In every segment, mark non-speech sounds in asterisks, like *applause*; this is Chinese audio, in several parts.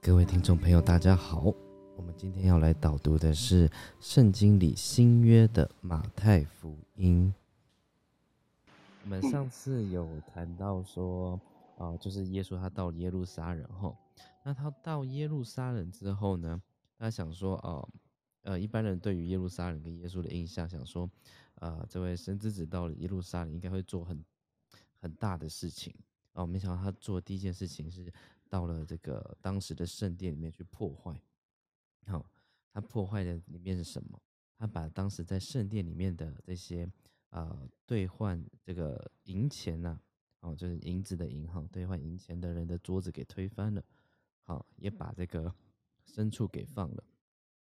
各位听众朋友，大家好。我们今天要来导读的是圣经里新约的马太福音。我们上次有谈到说，啊，就是耶稣他到耶路撒冷后，那他到耶路撒冷之后呢，他想说，哦，呃，一般人对于耶路撒冷跟耶稣的印象，想说，呃，这位神之子到了耶路撒冷，应该会做很很大的事情。哦，没想到他做第一件事情是到了这个当时的圣殿里面去破坏。好，他破坏的里面是什么？他把当时在圣殿里面的这些呃兑换这个银钱呐，哦，就是银子的银行兑换银钱的人的桌子给推翻了。好，也把这个牲畜给放了。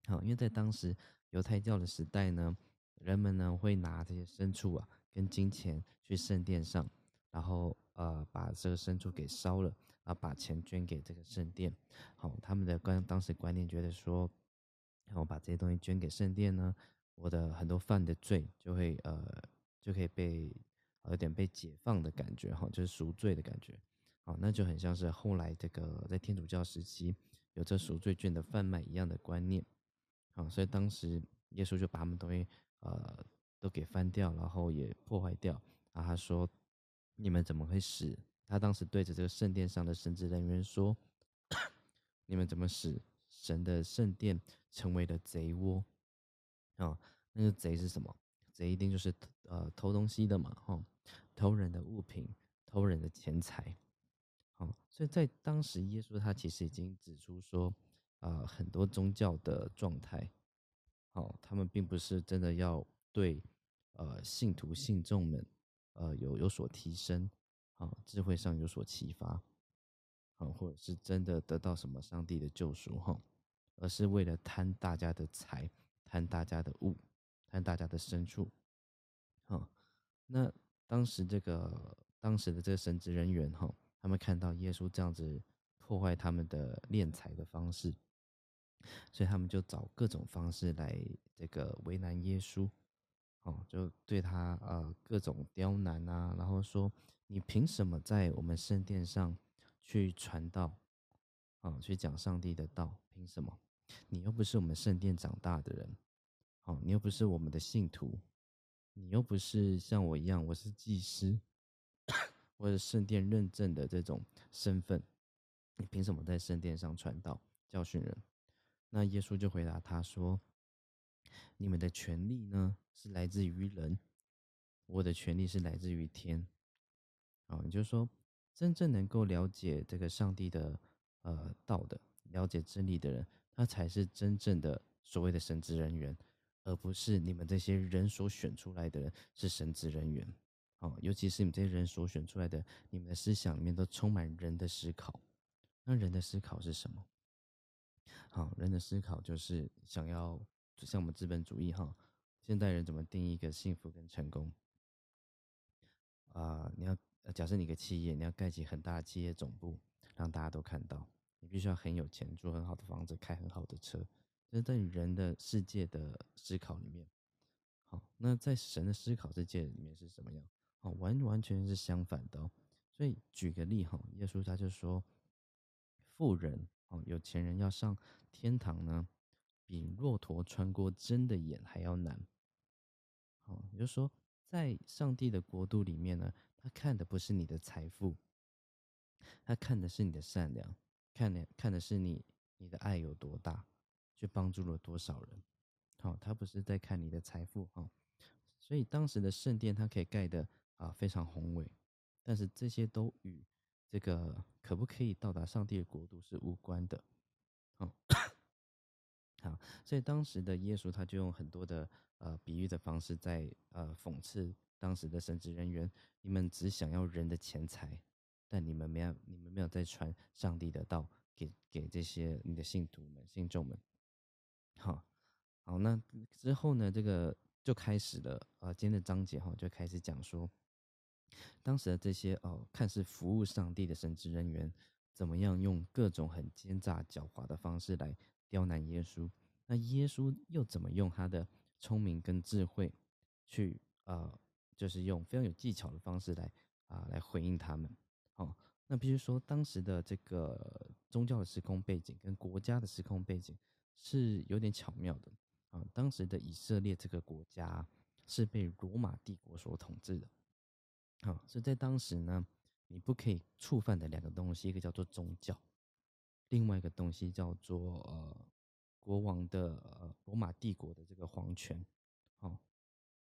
好，因为在当时犹太教的时代呢，人们呢会拿这些牲畜啊跟金钱去圣殿上，然后呃把这个牲畜给烧了。然后，把钱捐给这个圣殿，好，他们的观当时观念觉得说，然后把这些东西捐给圣殿呢，我的很多犯的罪就会呃就可以被有点被解放的感觉哈，就是赎罪的感觉，好，那就很像是后来这个在天主教时期有这赎罪券的贩卖一样的观念，好，所以当时耶稣就把他们东西呃都给翻掉，然后也破坏掉，啊，他说你们怎么会死？他当时对着这个圣殿上的神职人员说：“你们怎么使神的圣殿成为了贼窝？啊，那个贼是什么？贼一定就是呃偷东西的嘛，哈，偷人的物品，偷人的钱财。好，所以在当时，耶稣他其实已经指出说，啊，很多宗教的状态，好，他们并不是真的要对呃信徒信众们呃有有所提升。”啊，智慧上有所启发，啊，或者是真的得到什么上帝的救赎哈，而是为了贪大家的财，贪大家的物，贪大家的牲畜，好，那当时这个当时的这个神职人员哈，他们看到耶稣这样子破坏他们的敛财的方式，所以他们就找各种方式来这个为难耶稣，哦，就对他呃各种刁难啊，然后说。你凭什么在我们圣殿上去传道啊？去讲上帝的道？凭什么？你又不是我们圣殿长大的人，好，你又不是我们的信徒，你又不是像我一样，我是祭司或者圣殿认证的这种身份，你凭什么在圣殿上传道教训人？那耶稣就回答他说：“你们的权利呢，是来自于人，我的权利是来自于天。”啊，也就是说，真正能够了解这个上帝的呃道的，了解真理的人，他才是真正的所谓的神职人员，而不是你们这些人所选出来的人是神职人员。哦，尤其是你们这些人所选出来的，你们的思想里面都充满人的思考。那人的思考是什么？好，人的思考就是想要，就像我们资本主义哈，现代人怎么定义一个幸福跟成功？啊，你要。假设你个企业，你要盖起很大的企业总部，让大家都看到，你必须要很有钱，住很好的房子，开很好的车。这是在人的世界的思考里面。好，那在神的思考世界里面是什么样？好，完完全是相反的哦。所以举个例哈，耶稣他就说，富人哦，有钱人要上天堂呢，比骆驼穿过针的眼还要难。好，也就是说，在上帝的国度里面呢。他看的不是你的财富，他看的是你的善良，看的看的是你你的爱有多大，去帮助了多少人。好，他不是在看你的财富哈。所以当时的圣殿，它可以盖的啊非常宏伟，但是这些都与这个可不可以到达上帝的国度是无关的。好，好，所以当时的耶稣他就用很多的呃比喻的方式在呃讽刺。当时的神职人员，你们只想要人的钱财，但你们没有，你们没有在传上帝的道给给这些你的信徒们、信众们。好，好，那之后呢，这个就开始了。呃，今天的章节哈，就开始讲说，当时的这些哦，看似服务上帝的神职人员，怎么样用各种很奸诈、狡猾的方式来刁难耶稣？那耶稣又怎么用他的聪明跟智慧去呃？就是用非常有技巧的方式来啊来回应他们。好，那必须说当时的这个宗教的时空背景跟国家的时空背景是有点巧妙的啊。当时的以色列这个国家是被罗马帝国所统治的。好，所以在当时呢，你不可以触犯的两个东西，一个叫做宗教，另外一个东西叫做呃国王的呃罗马帝国的这个皇权。好，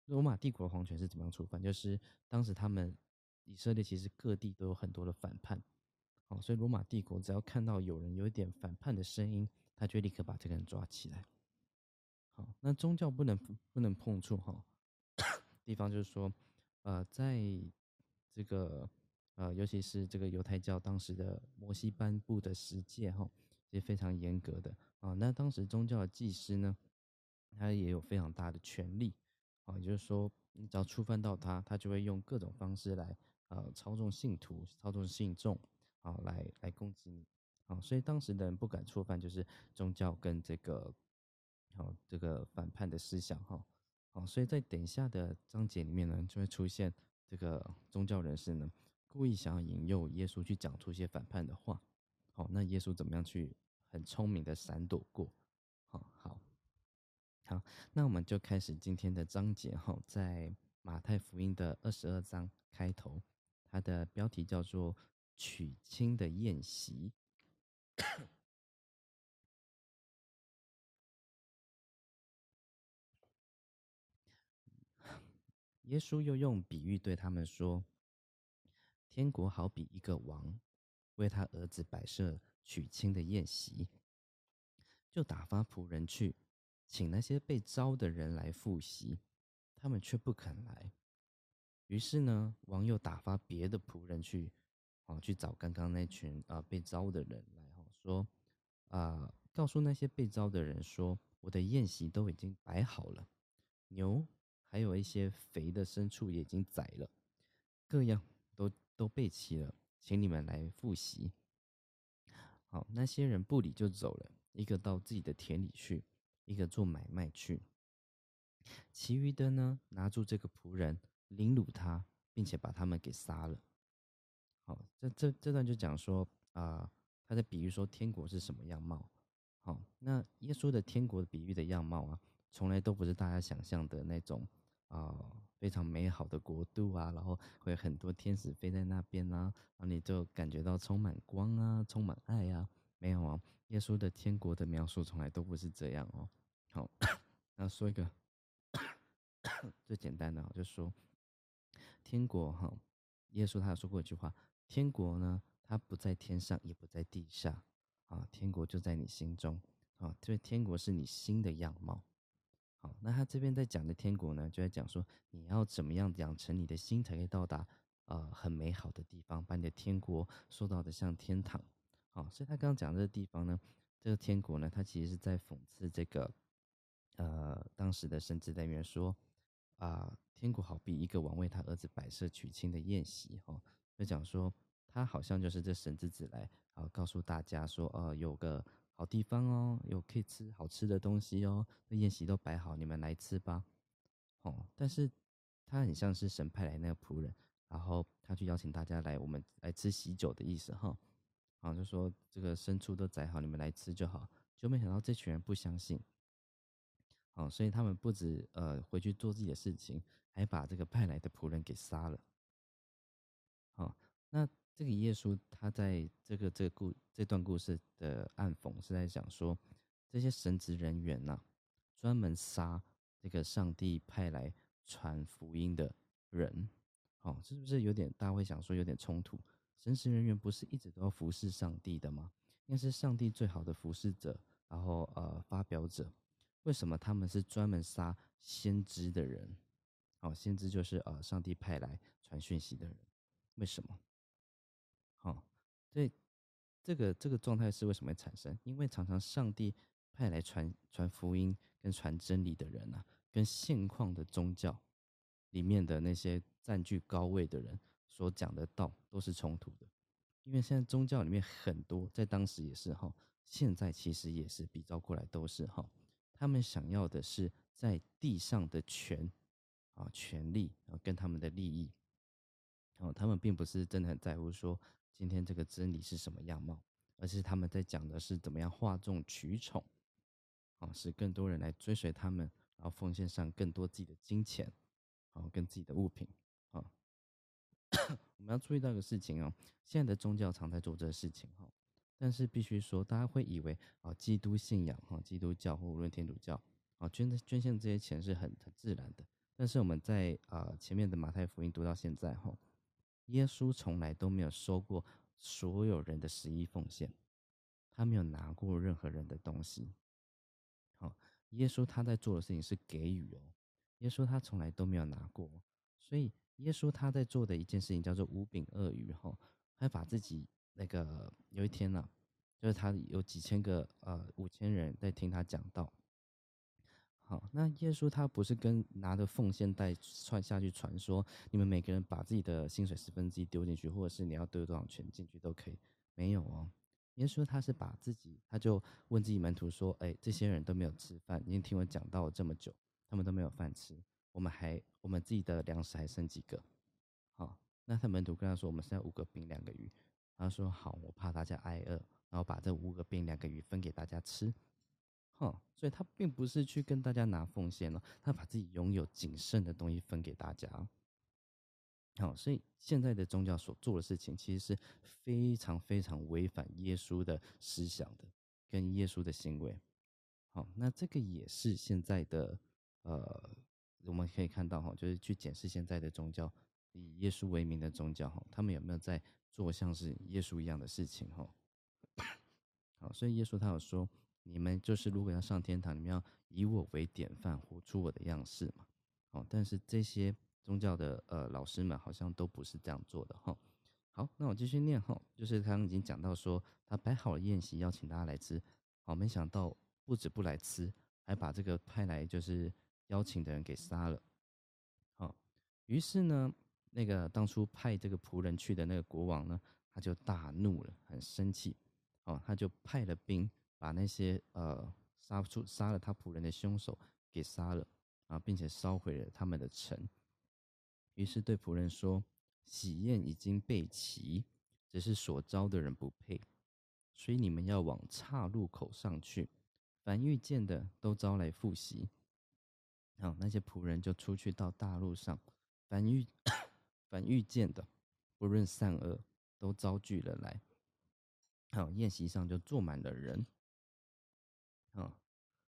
罗马帝国的皇权是怎么样出犯？就是当时他们以色列其实各地都有很多的反叛，好，所以罗马帝国只要看到有人有一点反叛的声音，他就立刻把这个人抓起来。好，那宗教不能不能碰触哈，*coughs* 地方就是说，呃，在这个呃，尤其是这个犹太教当时的摩西颁布的十诫哈，也非常严格的啊。那当时宗教的祭司呢，他也有非常大的权力啊，也就是说，你只要触犯到他，他就会用各种方式来呃操纵信徒、操纵信众啊，来来攻击你啊。所以当时的人不敢触犯，就是宗教跟这个好这个反叛的思想哈。好，所以在等下的章节里面呢，就会出现。这个宗教人士呢，故意想要引诱耶稣去讲出一些反叛的话，好，那耶稣怎么样去很聪明的闪躲过？好好好，那我们就开始今天的章节哈，在马太福音的二十二章开头，它的标题叫做娶亲的宴席。*coughs* 耶稣又用比喻对他们说：“天国好比一个王，为他儿子摆设娶亲的宴席，就打发仆人去，请那些被招的人来赴席，他们却不肯来。于是呢，王又打发别的仆人去，啊，去找刚刚那群啊被招的人来，哈，说啊，告诉那些被招的人说，我的宴席都已经摆好了，牛。”还有一些肥的牲畜也已经宰了，各样都都备齐了，请你们来复习。好，那些人不理就走了，一个到自己的田里去，一个做买卖去。其余的呢，拿住这个仆人，凌辱他，并且把他们给杀了。好，这这这段就讲说啊，他在比喻说天国是什么样貌。好，那耶稣的天国的比喻的样貌啊，从来都不是大家想象的那种。啊，非常美好的国度啊，然后会有很多天使飞在那边啊，然后你就感觉到充满光啊，充满爱啊。没有啊，耶稣的天国的描述从来都不是这样哦。好，那说一个最简单的，就说天国哈，耶稣他有说过一句话：天国呢，它不在天上，也不在地下啊，天国就在你心中啊，所以天国是你心的样貌。好，那他这边在讲的天国呢，就在讲说你要怎么样养成你的心，才可以到达呃很美好的地方，把你的天国塑造的像天堂。好，所以他刚刚讲这个地方呢，这个天国呢，他其实是在讽刺这个呃当时的神职人员说啊，天国好比一个王为他儿子摆设娶亲的宴席，哈，就讲说他好像就是这神之子来，好告诉大家说，呃，有个。好地方哦，有可以吃好吃的东西哦，那宴席都摆好，你们来吃吧。哦，但是他很像是神派来那个仆人，然后他去邀请大家来，我们来吃喜酒的意思哈。好，就说这个牲畜都宰好，你们来吃就好。就没想到这群人不相信，哦，所以他们不止呃回去做自己的事情，还把这个派来的仆人给杀了。好，那。这个耶稣他在这个这个故这段故事的暗讽是在讲说，这些神职人员呐，专门杀这个上帝派来传福音的人，哦，是不是有点大家会想说有点冲突？神职人员不是一直都要服侍上帝的吗？应该是上帝最好的服侍者，然后呃发表者，为什么他们是专门杀先知的人？哦，先知就是呃上帝派来传讯息的人，为什么？所以这个这个状态是为什么产生？因为常常上帝派来传传福音跟传真理的人啊，跟现况的宗教里面的那些占据高位的人所讲的道都是冲突的。因为现在宗教里面很多，在当时也是哈，现在其实也是比照过来都是哈，他们想要的是在地上的权啊权利啊跟他们的利益。哦，他们并不是真的很在乎说今天这个真理是什么样貌，而是他们在讲的是怎么样哗众取宠，哦，使更多人来追随他们，然后奉献上更多自己的金钱，哦，跟自己的物品，哦。*coughs* 我们要注意到一个事情哦，现在的宗教常在做这个事情哈，但是必须说，大家会以为啊，基督信仰哈，基督教或无论天主教啊，捐捐献这些钱是很很自然的。但是我们在啊前面的马太福音读到现在哈，耶稣从来都没有收过所有人的十一奉献，他没有拿过任何人的东西。好，耶稣他在做的事情是给予哦，耶稣他从来都没有拿过，所以。耶稣他在做的一件事情叫做五饼鳄鱼哈，他把自己那个有一天呢，就是他有几千个呃五千人在听他讲道。好，那耶稣他不是跟拿着奉献袋传下去传说，你们每个人把自己的薪水十分之一丢进去，或者是你要丢多少钱进去都可以，没有哦。耶稣他是把自己，他就问自己门徒说：“哎，这些人都没有吃饭，已经听我讲到了这么久，他们都没有饭吃。”我们还我们自己的粮食还剩几个？好，那他门徒跟他说：“我们现在五个饼两个鱼。”他说：“好，我怕大家挨饿，然后把这五个饼两个鱼分给大家吃。”哈，所以他并不是去跟大家拿奉献了，他把自己拥有仅剩的东西分给大家。好，所以现在的宗教所做的事情，其实是非常非常违反耶稣的思想的，跟耶稣的行为。好，那这个也是现在的呃。我们可以看到哈，就是去检视现在的宗教，以耶稣为名的宗教哈，他们有没有在做像是耶稣一样的事情哈？*coughs* 好，所以耶稣他有说，你们就是如果要上天堂，你们要以我为典范，活出我的样式嘛。哦，但是这些宗教的呃老师们好像都不是这样做的哈。好，那我继续念哈，就是刚刚已经讲到说，他摆好了宴席，邀请大家来吃。好，没想到不止不来吃，还把这个派来就是。邀请的人给杀了，好，于是呢，那个当初派这个仆人去的那个国王呢，他就大怒了，很生气，哦，他就派了兵把那些呃杀出杀了他仆人的凶手给杀了啊，并且烧毁了他们的城。于是对仆人说：“喜宴已经备齐，只是所招的人不配，所以你们要往岔路口上去，凡遇见的都招来复习。”好，那些仆人就出去到大路上，凡遇 *coughs* 凡遇见的，不论善恶，都招聚了来。好，宴席上就坐满了人。啊，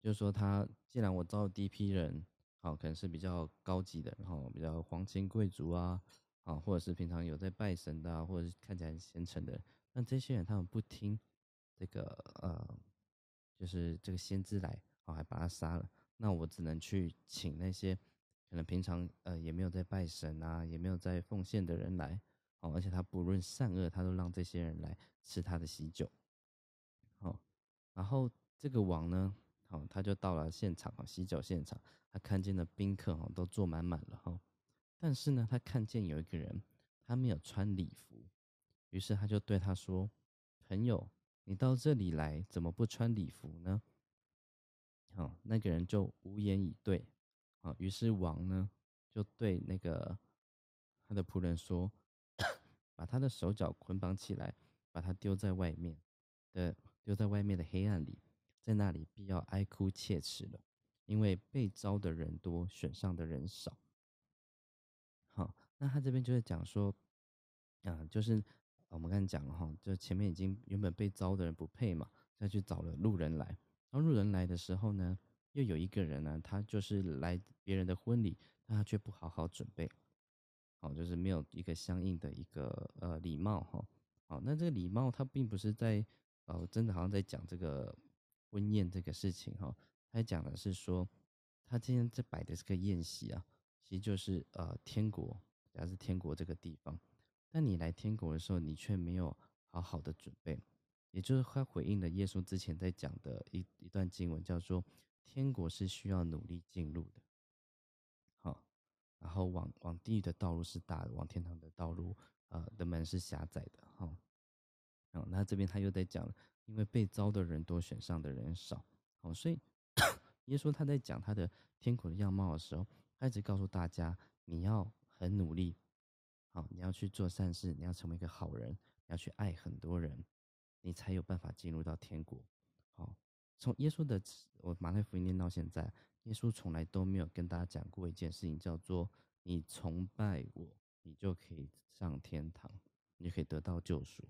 就是说他既然我招第一批人，好，可能是比较高级的，然后比较皇亲贵族啊，啊，或者是平常有在拜神的，或者是看起来很虔诚的，那这些人他们不听这个呃，就是这个先知来，好，还把他杀了。那我只能去请那些可能平常呃也没有在拜神啊，也没有在奉献的人来哦，而且他不论善恶，他都让这些人来吃他的喜酒，好，然后这个王呢，好，他就到了现场啊，洗脚现场，他看见了宾客哈都坐满满了哈，但是呢，他看见有一个人他没有穿礼服，于是他就对他说：“朋友，你到这里来怎么不穿礼服呢？”好，那个人就无言以对。啊，于是王呢就对那个他的仆人说：“ *coughs* 把他的手脚捆绑起来，把他丢在外面的丢在外面的黑暗里，在那里必要哀哭切齿了，因为被招的人多，选上的人少。”好，那他这边就是讲说，啊，就是我们刚才讲了哈，就前面已经原本被招的人不配嘛，再去找了路人来。当路人来的时候呢，又有一个人呢，他就是来别人的婚礼，但他却不好好准备，好，就是没有一个相应的一个呃礼貌哈。好，那这个礼貌他并不是在呃真的好像在讲这个婚宴这个事情哈，他讲的是说他今天在摆的这个宴席啊，其实就是呃天国，假是天国这个地方，但你来天国的时候，你却没有好好的准备。也就是他回应了耶稣之前在讲的一一段经文，叫做“天国是需要努力进入的”。好，然后往往地狱的道路是大的，往天堂的道路，呃，的门是狭窄的。哈，好，那这边他又在讲，因为被招的人多，选上的人少。好，所以耶稣他在讲他的天国的样貌的时候，他一直告诉大家，你要很努力，好，你要去做善事，你要成为一个好人，你要去爱很多人，你才有办法进入到天国。好，从耶稣的我马太福音念到现在，耶稣从来都没有跟大家讲过一件事情，叫做你崇拜我，你就可以上天堂，你就可以得到救赎。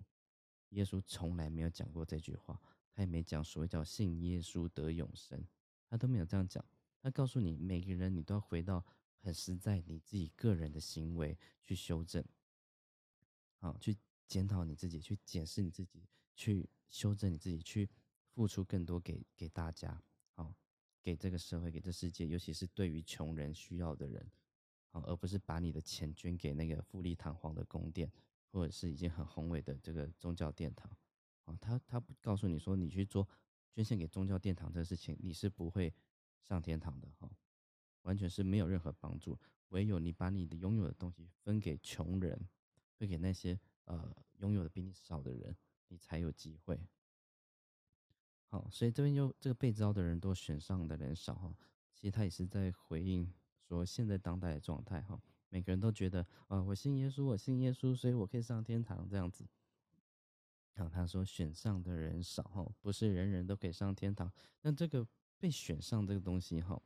耶稣从来没有讲过这句话，他也没讲所谓叫信耶稣得永生，他都没有这样讲。他告诉你，每个人你都要回到。很实在，你自己个人的行为去修正，好，去检讨你自己，去检视你自己，去修正你自己，去付出更多给给大家，好，给这个社会，给这世界，尤其是对于穷人需要的人，好，而不是把你的钱捐给那个富丽堂皇的宫殿，或者是已经很宏伟的这个宗教殿堂，啊，他他不告诉你说，你去做捐献给宗教殿堂这个事情，你是不会上天堂的，哈。完全是没有任何帮助，唯有你把你的拥有的东西分给穷人，分给那些呃拥有的比你少的人，你才有机会。好，所以这边就这个被招的人多，选上的人少哈。其实他也是在回应说现在当代的状态哈，每个人都觉得啊，我信耶稣，我信耶稣，所以我可以上天堂这样子。然后他说选上的人少哈，不是人人都可以上天堂。那这个被选上这个东西哈。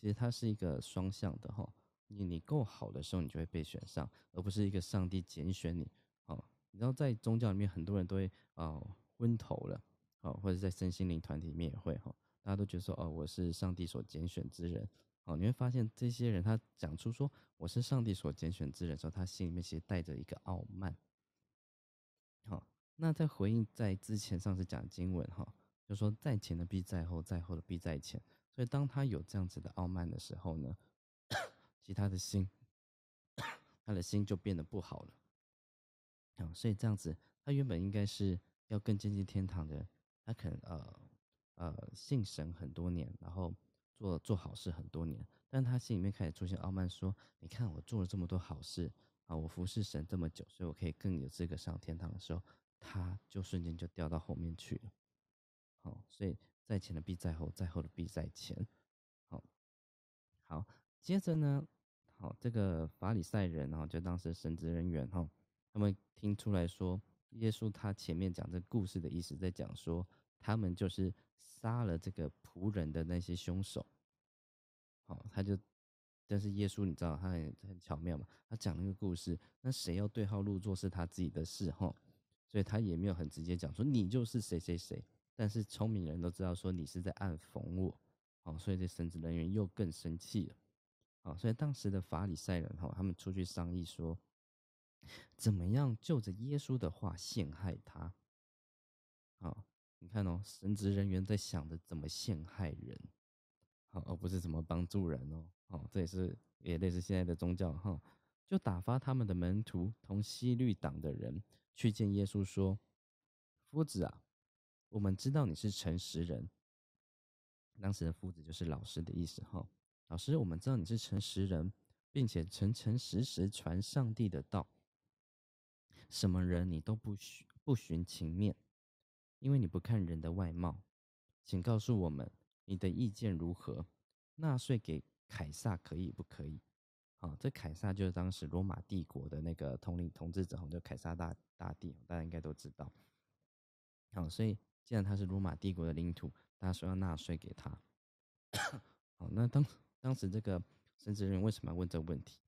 其实它是一个双向的哈，你你够好的时候，你就会被选上，而不是一个上帝拣选你。哦，你知道在宗教里面，很多人都会啊昏头了，哦，或者在身心灵团体里面也会哈，大家都觉得说哦，我是上帝所拣选之人。哦，你会发现这些人他讲出说我是上帝所拣选之人的时候，他心里面其实带着一个傲慢。好，那在回应在之前上次讲经文哈，就说在前的必在后，在后的必在前。所以，当他有这样子的傲慢的时候呢，*coughs* 其他的心，他的心就变得不好了。啊，所以这样子，他原本应该是要更接近天堂的，他可能呃呃信神很多年，然后做做好事很多年，但他心里面开始出现傲慢，说：“你看我做了这么多好事啊，我服侍神这么久，所以我可以更有资格上天堂的时候，他就瞬间就掉到后面去了。”好，所以。在前的必在后，在后的必在前。好，好，接着呢，好，这个法利赛人哈，就当时神职人员哈，他们听出来说，耶稣他前面讲这故事的意思，在讲说他们就是杀了这个仆人的那些凶手。好，他就，但是耶稣你知道他很很巧妙嘛，他讲那个故事，那谁要对号入座是他自己的事哈，所以他也没有很直接讲说你就是谁谁谁。但是聪明人都知道说你是在暗讽我，哦，所以这神职人员又更生气了，哦，所以当时的法里赛人哈，他们出去商议说，怎么样就着耶稣的话陷害他，啊，你看哦，神职人员在想着怎么陷害人，好，而不是怎么帮助人哦，哦，这也是也类似现在的宗教哈，就打发他们的门徒同西律党的人去见耶稣说，夫子啊。我们知道你是诚实人，当时的夫子就是老师的意思哈。老师，我们知道你是诚实人，并且诚诚实实传上帝的道。什么人你都不寻不寻情面，因为你不看人的外貌。请告诉我们你的意见如何？纳税给凯撒可以不可以？好，这凯撒就是当时罗马帝国的那个统领统治者，就凯撒大大帝，大家应该都知道。好，所以。既然他是罗马帝国的领土，大家说要纳税给他。好，那当当时这个神职人为什么要问这个问题？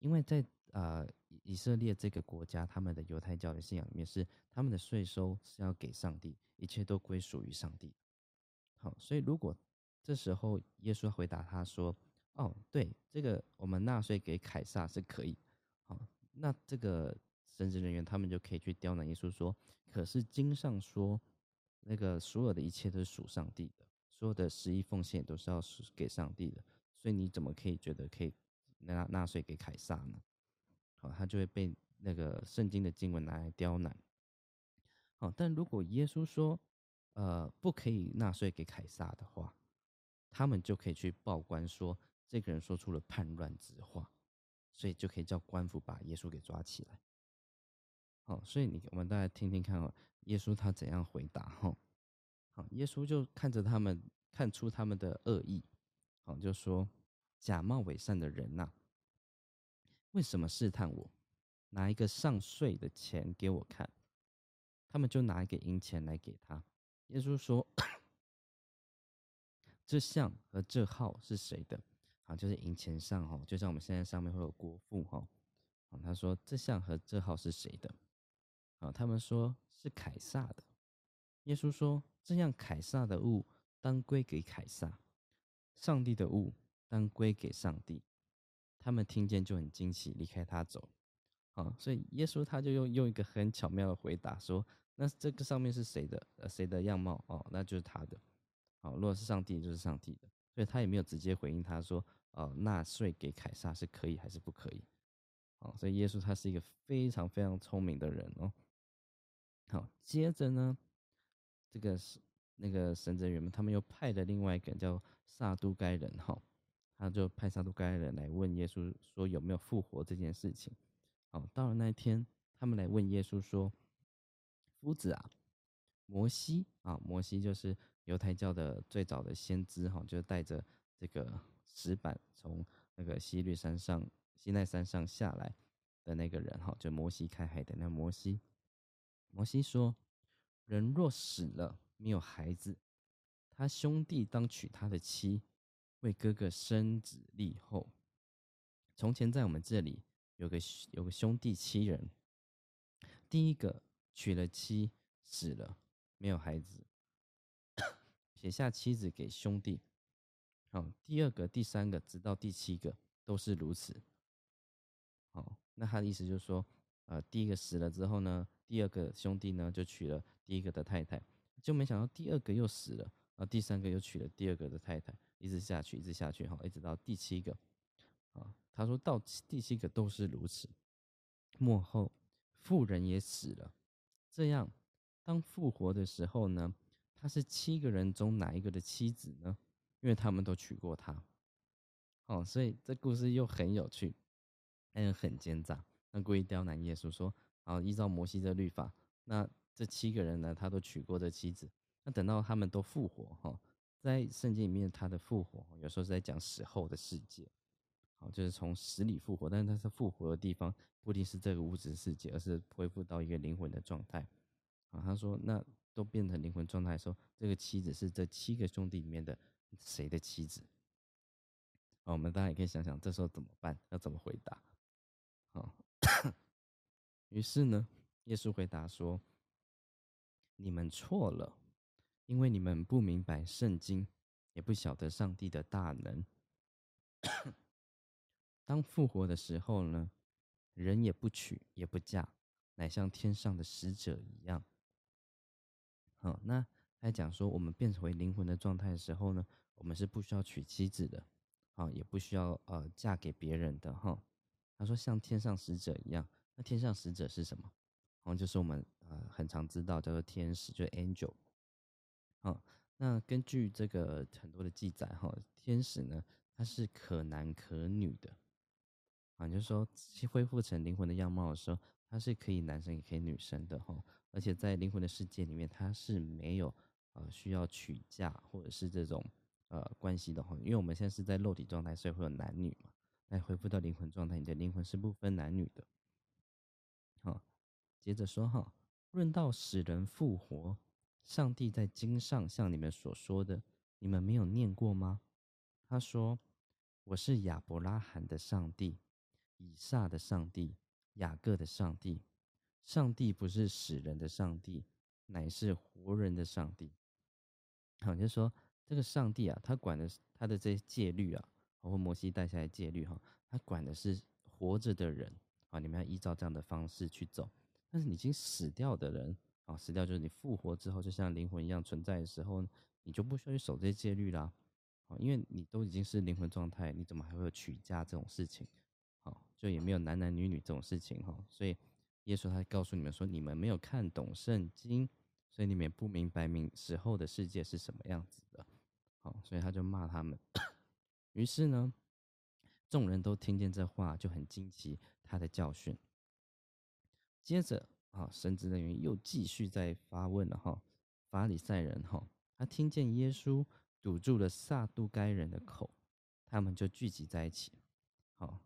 因为在呃以色列这个国家，他们的犹太教的信仰里面是他们的税收是要给上帝，一切都归属于上帝。好，所以如果这时候耶稣回答他说：“哦，对，这个我们纳税给凯撒是可以。”好，那这个。神职人员他们就可以去刁难耶稣说：“可是经上说，那个所有的一切都是属上帝的，所有的十一奉献都是要给上帝的，所以你怎么可以觉得可以纳纳税给凯撒呢？”好，他就会被那个圣经的经文拿来刁难。好，但如果耶稣说：“呃，不可以纳税给凯撒的话，他们就可以去报官说这个人说出了叛乱之话，所以就可以叫官府把耶稣给抓起来。”好，所以你我们大家听听看哦，耶稣他怎样回答哈？好，耶稣就看着他们，看出他们的恶意，好，就说假冒伪善的人呐，为什么试探我？拿一个上税的钱给我看。他们就拿一个银钱来给他。耶稣说：“这像和这号是谁的？啊，就是银钱上哈，就像我们现在上面会有国父哈。啊，他说这像和这号是谁的？啊，他们说是凯撒的。耶稣说：这样凯撒的物当归给凯撒，上帝的物当归给上帝。他们听见就很惊奇，离开他走。啊，所以耶稣他就用用一个很巧妙的回答说。”那这个上面是谁的？呃，谁的样貌？哦，那就是他的。好，如果是上帝，就是上帝的。所以他也没有直接回应他说：“哦，纳税给凯撒是可以还是不可以？”好，所以耶稣他是一个非常非常聪明的人哦。好，接着呢，这个是那个神职员们，他们又派了另外一个叫撒都该人哈，他就派撒都该人来问耶稣说有没有复活这件事情。好，到了那一天，他们来问耶稣说。夫子啊，摩西啊，摩西就是犹太教的最早的先知哈，就带着这个石板从那个西律山上、西奈山上下来的那个人哈，就摩西开海的那摩西。摩西说：“人若死了没有孩子，他兄弟当娶他的妻，为哥哥生子立后。从前在我们这里有个有个兄弟七人，第一个。”娶了妻死了，没有孩子，写下妻子给兄弟。好，第二个、第三个，直到第七个都是如此。好，那他的意思就是说，呃，第一个死了之后呢，第二个兄弟呢就娶了第一个的太太，就没想到第二个又死了，啊，第三个又娶了第二个的太太，一直下去，一直下去，哈，一直到第七个。啊，他说到第七个都是如此。末后富人也死了。这样，当复活的时候呢，他是七个人中哪一个的妻子呢？因为他们都娶过她。哦，所以这故事又很有趣，但又很奸诈。那故意刁难耶稣说：“啊，依照摩西的律法，那这七个人呢，他都娶过这妻子。那等到他们都复活，哈，在圣经里面，他的复活有时候是在讲死后的世界。”好就是从死里复活，但是他是复活的地方不一定是这个物质世界，而是恢复到一个灵魂的状态。啊，他说那都变成灵魂状态的时候，这个妻子是这七个兄弟里面的谁的妻子？啊，我们大家也可以想想，这时候怎么办？要怎么回答？好，*coughs* 于是呢，耶稣回答说：“你们错了，因为你们不明白圣经，也不晓得上帝的大能。”当复活的时候呢，人也不娶也不嫁，乃像天上的使者一样。好，那他讲说，我们变成为灵魂的状态的时候呢，我们是不需要娶妻子的，好，也不需要呃嫁给别人的哈。他说像天上使者一样，那天上使者是什么？好，就是我们呃很常知道叫做天使，就是 angel。好，那根据这个很多的记载哈，天使呢，它是可男可女的。啊，就是说恢复成灵魂的样貌的时候，它是可以男生也可以女生的哈，而且在灵魂的世界里面，它是没有呃需要娶嫁或者是这种呃关系的哈，因为我们现在是在肉体状态，所以会有男女嘛。那恢复到灵魂状态，你的灵魂是不分男女的。好，接着说哈，论到使人复活，上帝在经上像你们所说的，你们没有念过吗？他说：“我是亚伯拉罕的上帝。”以撒的上帝，雅各的上帝，上帝不是死人的上帝，乃是活人的上帝。好，就说这个上帝啊，他管的他的这些戒律啊，包括摩西带下来戒律哈，他管的是活着的人啊，你们要依照这样的方式去走。但是已经死掉的人啊，死掉就是你复活之后，就像灵魂一样存在的时候，你就不需要去守这些戒律啦。好，因为你都已经是灵魂状态，你怎么还会有娶嫁这种事情？好，就也没有男男女女这种事情哈，所以耶稣他告诉你们说，你们没有看懂圣经，所以你们也不明白明死后的世界是什么样子的。好，所以他就骂他们。于是呢，众人都听见这话，就很惊奇他的教训。接着啊，神职人员又继续在发问了哈，法里赛人哈，他听见耶稣堵住了撒都该人的口，他们就聚集在一起。好。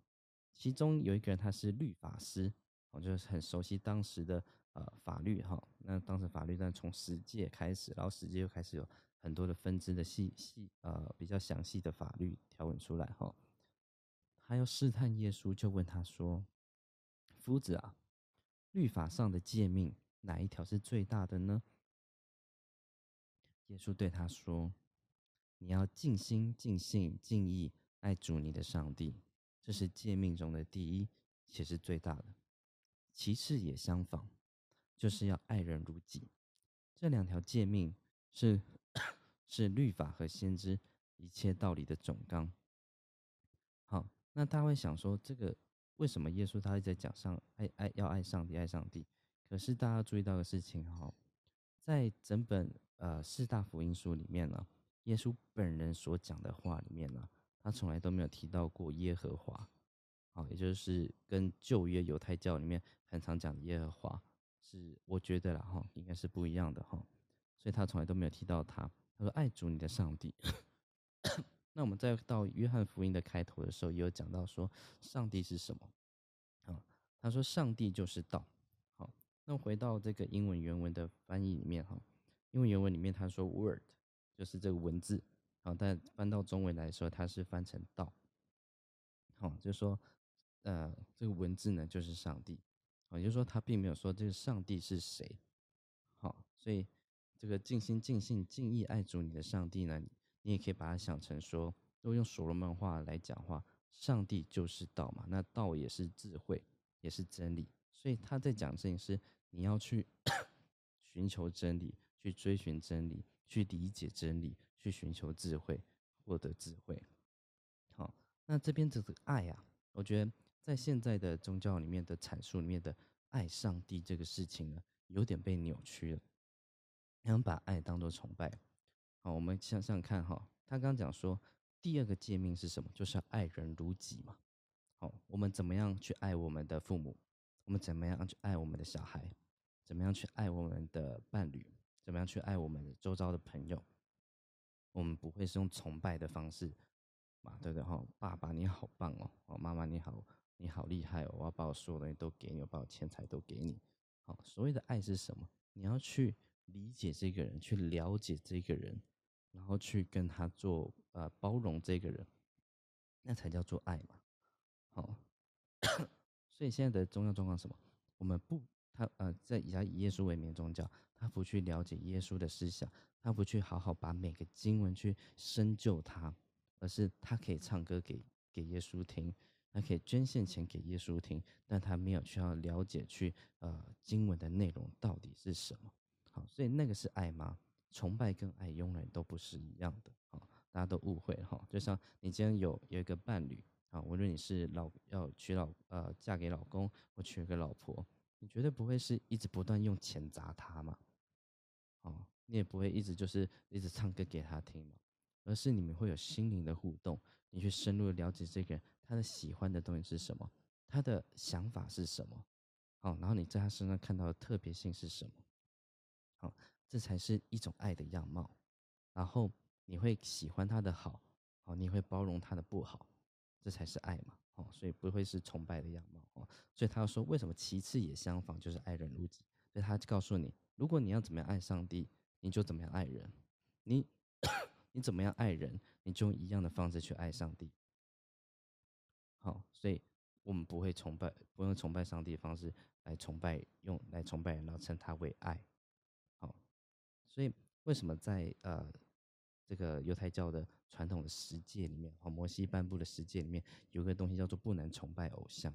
其中有一个人他是律法师，哦，就是很熟悉当时的呃法律哈。那当时法律呢从十诫开始，然后十诫又开始有很多的分支的细细呃比较详细的法律条文出来哈。他要试探耶稣，就问他说：“夫子啊，律法上的诫命哪一条是最大的呢？”耶稣对他说：“你要尽心、尽性、尽意爱主你的上帝，这是诫命中的第一，且是最大的。其次也相仿，就是要爱人如己。这两条诫命是 *coughs* 是律法和先知一切道理的总纲。”好。那他会想说，这个为什么耶稣他一直在讲上爱爱要爱上帝爱上帝？可是大家注意到的事情哈，在整本呃四大福音书里面呢，耶稣本人所讲的话里面呢，他从来都没有提到过耶和华，好，也就是跟旧约犹太教里面很常讲的耶和华是，我觉得啦哈，应该是不一样的哈，所以他从来都没有提到他，他说爱主你的上帝。那我们再到约翰福音的开头的时候，也有讲到说，上帝是什么？啊，他说上帝就是道。好，那回到这个英文原文的翻译里面哈，英文原文里面他说 word 就是这个文字，好，但翻到中文来说，它是翻成道。好，就说，呃，这个文字呢就是上帝，也就是说他并没有说这个上帝是谁。好，所以这个尽心尽性尽意爱主你的上帝呢？你也可以把它想成说，如果用所罗门话来讲话，上帝就是道嘛，那道也是智慧，也是真理。所以他在讲这件事你要去 *coughs* 寻求真理，去追寻真理，去理解真理，去寻求智慧，获得智慧。好，那这边这个爱啊，我觉得在现在的宗教里面的阐述里面的爱上帝这个事情呢，有点被扭曲了，他们把爱当做崇拜。好，我们想想看哈，他刚讲说第二个诫命是什么？就是要爱人如己嘛。好，我们怎么样去爱我们的父母？我们怎么样去爱我们的小孩？怎么样去爱我们的伴侣？怎么样去爱我们的周遭的朋友？我们不会是用崇拜的方式嘛，对不对？哈，爸爸你好棒哦，哦，妈妈你好，你好厉害哦，我要把我所有东西都给你，我把我钱财都给你。好，所谓的爱是什么？你要去。理解这个人，去了解这个人，然后去跟他做呃包容这个人，那才叫做爱嘛。好，所以现在的宗教状况什么？我们不他呃在以他以耶稣为名宗教，他不去了解耶稣的思想，他不去好好把每个经文去深究它，而是他可以唱歌给给耶稣听，他可以捐献钱给耶稣听，但他没有去要了解去呃经文的内容到底是什么。所以那个是爱吗？崇拜跟爱永远都不是一样的。好，大家都误会了哈。就像你今天有有一个伴侣啊，无论你是老要娶老呃嫁给老公或娶个老婆，你绝对不会是一直不断用钱砸他嘛。哦，你也不会一直就是一直唱歌给他听嘛，而是你们会有心灵的互动，你去深入了解这个人他的喜欢的东西是什么，他的想法是什么。好，然后你在他身上看到的特别性是什么？好，这才是一种爱的样貌。然后你会喜欢他的好，好，你会包容他的不好，这才是爱嘛。哦，所以不会是崇拜的样貌哦。所以他要说，为什么其次也相仿，就是爱人如己。所以他告诉你，如果你要怎么样爱上帝，你就怎么样爱人。你 *coughs* 你怎么样爱人，你就用一样的方式去爱上帝。好，所以我们不会崇拜，不用崇拜上帝的方式来崇拜，用来崇拜人，然后称他为爱。所以，为什么在呃这个犹太教的传统的十诫里面，哈摩西颁布的十诫里面，有个东西叫做不能崇拜偶像。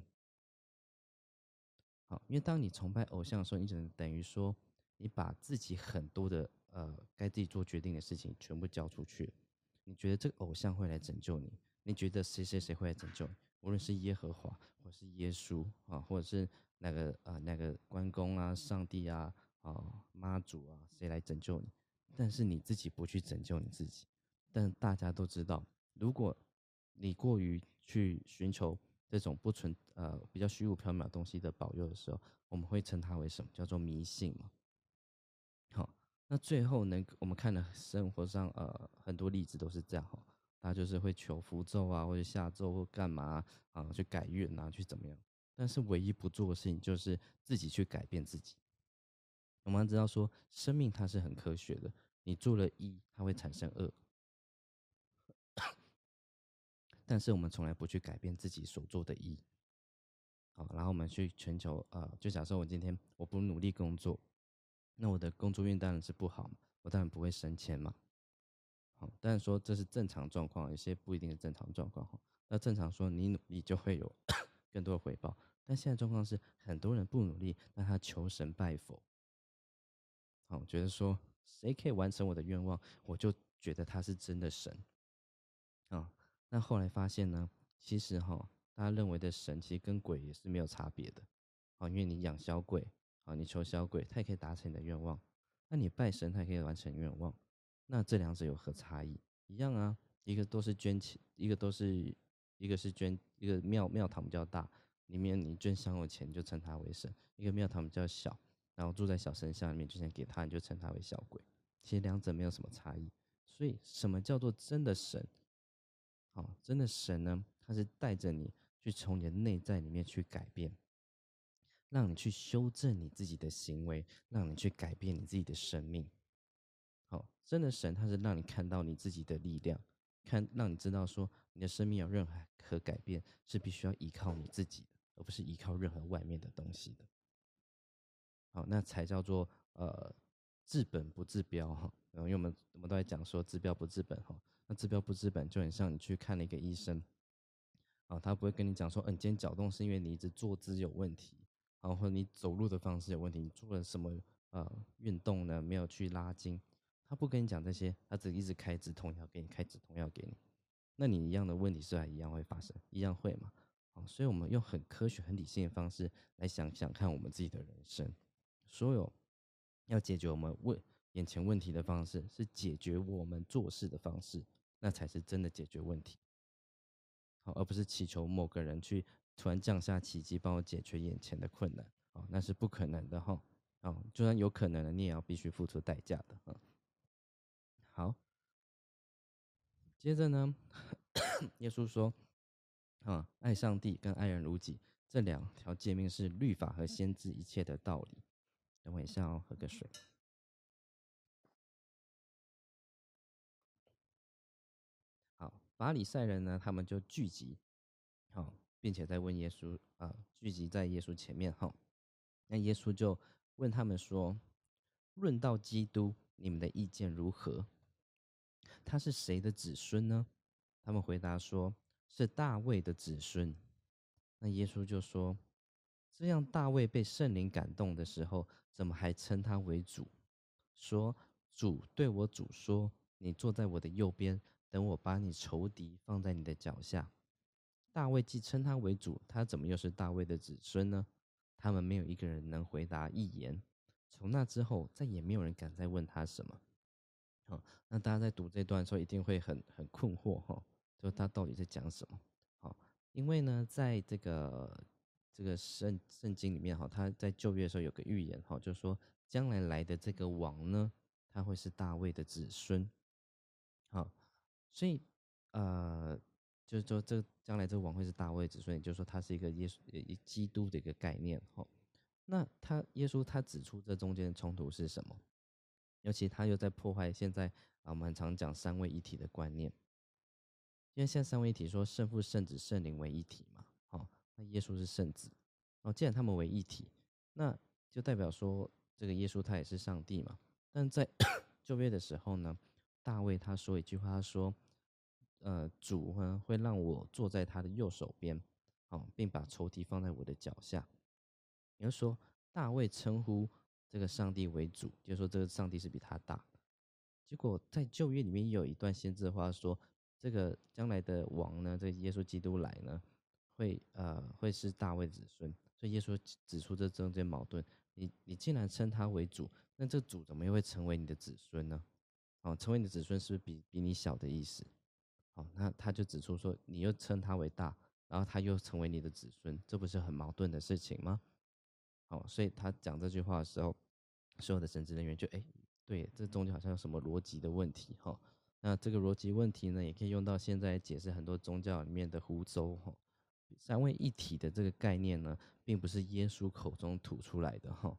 好，因为当你崇拜偶像的时候，你只能等于说你把自己很多的呃该自己做决定的事情全部交出去。你觉得这个偶像会来拯救你？你觉得谁谁谁会来拯救你？无论是耶和华，或是耶稣啊，或者是那个啊那个关公啊，上帝啊。啊，妈祖啊，谁来拯救你？但是你自己不去拯救你自己。但大家都知道，如果你过于去寻求这种不存呃比较虚无缥缈东西的保佑的时候，我们会称它为什么？叫做迷信嘛。好，那最后呢，我们看了生活上呃很多例子都是这样哈。大家就是会求符咒啊，或者下咒或干嘛啊，去改运啊，去怎么样？但是唯一不做的事情就是自己去改变自己。我们知道说，生命它是很科学的，你做了一，它会产生二。但是我们从来不去改变自己所做的一。好，然后我们去全球啊，就假设我今天我不努力工作，那我的工作运当然是不好嘛，我当然不会升迁嘛。好，但是说这是正常状况，有些不一定是正常状况哈。那正常说你努力就会有 *coughs* 更多的回报，但现在状况是很多人不努力，那他求神拜佛。好，觉得说谁可以完成我的愿望，我就觉得他是真的神。啊，那后来发现呢，其实哈。大家认为的神，其实跟鬼也是没有差别的，啊，因为你养小鬼，啊，你求小鬼，他也可以达成你的愿望；那你拜神，他也可以完成愿望。那这两者有何差异？一样啊，一个都是捐钱，一个都是，一个是捐一个庙庙堂比较大，里面你捐香有钱就称他为神；一个庙堂比较小，然后住在小神像里面，就想给他，你就称他为小鬼。其实两者没有什么差异。所以，什么叫做真的神？好，真的神呢？他是带着你去从你的内在里面去改变，让你去修正你自己的行为，让你去改变你自己的生命。好，真的神他是让你看到你自己的力量，看让你知道说你的生命有任何可改变，是必须要依靠你自己的，而不是依靠任何外面的东西的。好，那才叫做呃治本不治标哈。然后因为我们我们都在讲说治标不治本哈。那治标不治本就很像你去看了一个医生。啊，他不会跟你讲说，嗯，今天脚动是因为你一直坐姿有问题，啊，或者你走路的方式有问题，你做了什么呃运动呢？没有去拉筋，他不跟你讲这些，他只一直开止痛药给你，开止痛药给你，那你一样的问题是还一样会发生，一样会嘛？啊，所以我们用很科学、很理性的方式来想想看我们自己的人生，所有要解决我们问眼前问题的方式，是解决我们做事的方式，那才是真的解决问题。好，而不是祈求某个人去突然降下奇迹，帮我解决眼前的困难。哦，那是不可能的哈。哦，就算有可能了，你也要必须付出代价的。嗯，好。接着呢，*coughs* 耶稣说：“啊，爱上帝跟爱人如己这两条诫命是律法和先知一切的道理。”等我一下哦，喝个水。好，法里赛人呢，他们就聚集，好，并且在问耶稣啊，聚集在耶稣前面哈。那耶稣就问他们说：“论到基督，你们的意见如何？他是谁的子孙呢？”他们回答说：“是大卫的子孙。”那耶稣就说：“这样大卫被圣灵感动的时候，怎么还称他为主？说主对我主说：你坐在我的右边。”等我把你仇敌放在你的脚下。大卫既称他为主，他怎么又是大卫的子孙呢？他们没有一个人能回答一言。从那之后，再也没有人敢再问他什么。好，那大家在读这段的时候，一定会很很困惑哈，就他到底在讲什么？好，因为呢，在这个这个圣圣经里面哈，他在旧约的时候有个预言哈，就是说将来来的这个王呢，他会是大卫的子孙。好。所以，呃，就是说，这将来这个王会是大卫子孙，也就是说，他是一个耶稣、一基督的一个概念。哈，那他耶稣他指出这中间的冲突是什么？尤其他又在破坏现在啊，我们很常讲三位一体的观念。因为现在三位一体说圣父、圣子、圣灵为一体，那耶稣是圣子，哦，既然他们为一体，那就代表说这个耶稣他也是上帝嘛。但在 *coughs* 旧约的时候呢？大卫他说一句话，他说：“呃，主呢会让我坐在他的右手边，哦，并把仇敌放在我的脚下。”你要说，大卫称呼这个上帝为主，就说这个上帝是比他大。结果在旧约里面有一段先知的话说：“这个将来的王呢，这耶稣基督来呢，会呃会是大卫子孙。”所以耶稣指出这中间矛盾：你你既然称他为主，那这主怎么又会成为你的子孙呢？哦，成为你的子孙是不是比比你小的意思？哦，那他就指出说，你又称他为大，然后他又成为你的子孙，这不是很矛盾的事情吗？哦，所以他讲这句话的时候，所有的神职人员就哎，对，这中间好像有什么逻辑的问题哈。那这个逻辑问题呢，也可以用到现在解释很多宗教里面的胡诌哈。三位一体的这个概念呢，并不是耶稣口中吐出来的哈。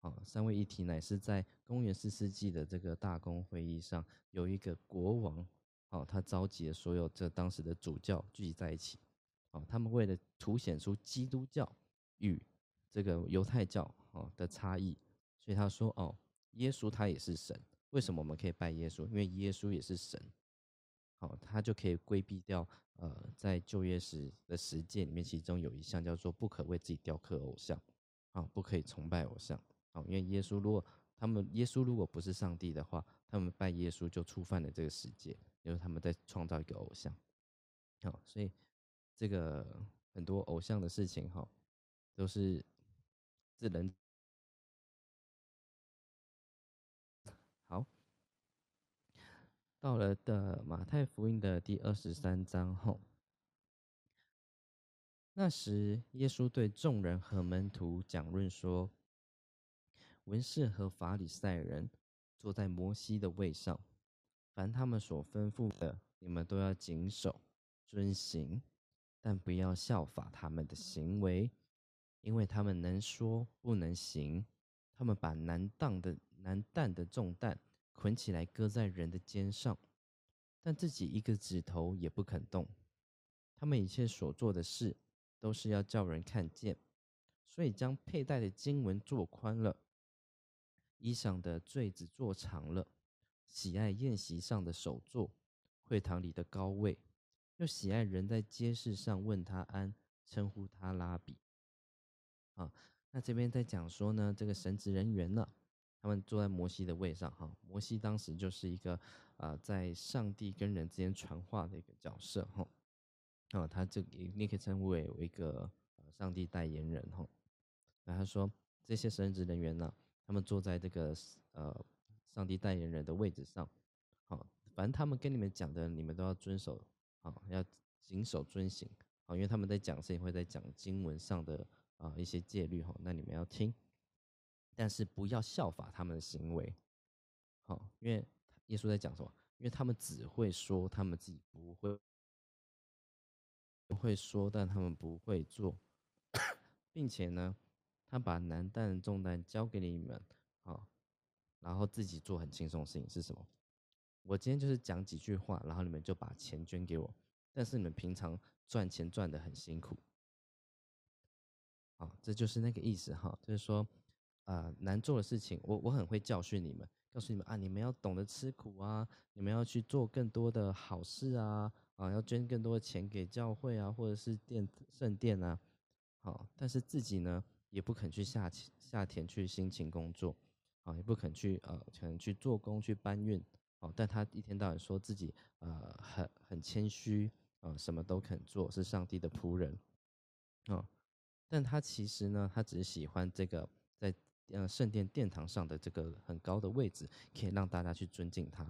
啊，三位一体乃是在公元四世纪的这个大公会议上，有一个国王，哦，他召集了所有这当时的主教聚集在一起，哦，他们为了凸显出基督教与这个犹太教哦的差异，所以他说，哦，耶稣他也是神，为什么我们可以拜耶稣？因为耶稣也是神，哦，他就可以规避掉，呃，在旧约时的实践里面，其中有一项叫做不可为自己雕刻偶像，啊，不可以崇拜偶像。哦，因为耶稣如果他们耶稣如果不是上帝的话，他们拜耶稣就触犯了这个世界，因为他们在创造一个偶像。好，所以这个很多偶像的事情哈，都是自人。好，到了的马太福音的第二十三章后，那时耶稣对众人和门徒讲论说。文士和法利赛人坐在摩西的位上，凡他们所吩咐的，你们都要谨守遵行，但不要效法他们的行为，因为他们能说不能行。他们把难当的难担的重担捆起来，搁在人的肩上，但自己一个指头也不肯动。他们一切所做的事，都是要叫人看见，所以将佩戴的经文做宽了。衣裳的坠子做长了，喜爱宴席上的首座，会堂里的高位，又喜爱人在街市上问他安，称呼他拉比。啊，那这边在讲说呢，这个神职人员呢，他们坐在摩西的位上，哈，摩西当时就是一个啊，在上帝跟人之间传话的一个角色，哈，啊，他这你可以称为为一个上帝代言人，哈，那他说这些神职人员呢。他们坐在这个呃上帝代言人的位置上，好，反正他们跟你们讲的，你们都要遵守，啊，要谨守遵行，啊，因为他们在讲事情，会在讲经文上的啊一些戒律，哈，那你们要听，但是不要效法他们的行为，好，因为耶稣在讲什么？因为他们只会说，他们自己不会不会说，但他们不会做，并且呢。他把难担的重担交给了你们，好，然后自己做很轻松的事情是什么？我今天就是讲几句话，然后你们就把钱捐给我，但是你们平常赚钱赚的很辛苦，好，这就是那个意思哈，就是说，呃，难做的事情，我我很会教训你们，告诉你们啊，你们要懂得吃苦啊，你们要去做更多的好事啊，啊，要捐更多的钱给教会啊，或者是殿圣殿啊，好，但是自己呢？也不肯去下下田去辛勤工作，啊，也不肯去呃，可能去做工去搬运，哦，但他一天到晚说自己呃很很谦虚，啊，什么都肯做，是上帝的仆人，啊，但他其实呢，他只喜欢这个呃圣殿殿堂上的这个很高的位置，可以让大家去尊敬他。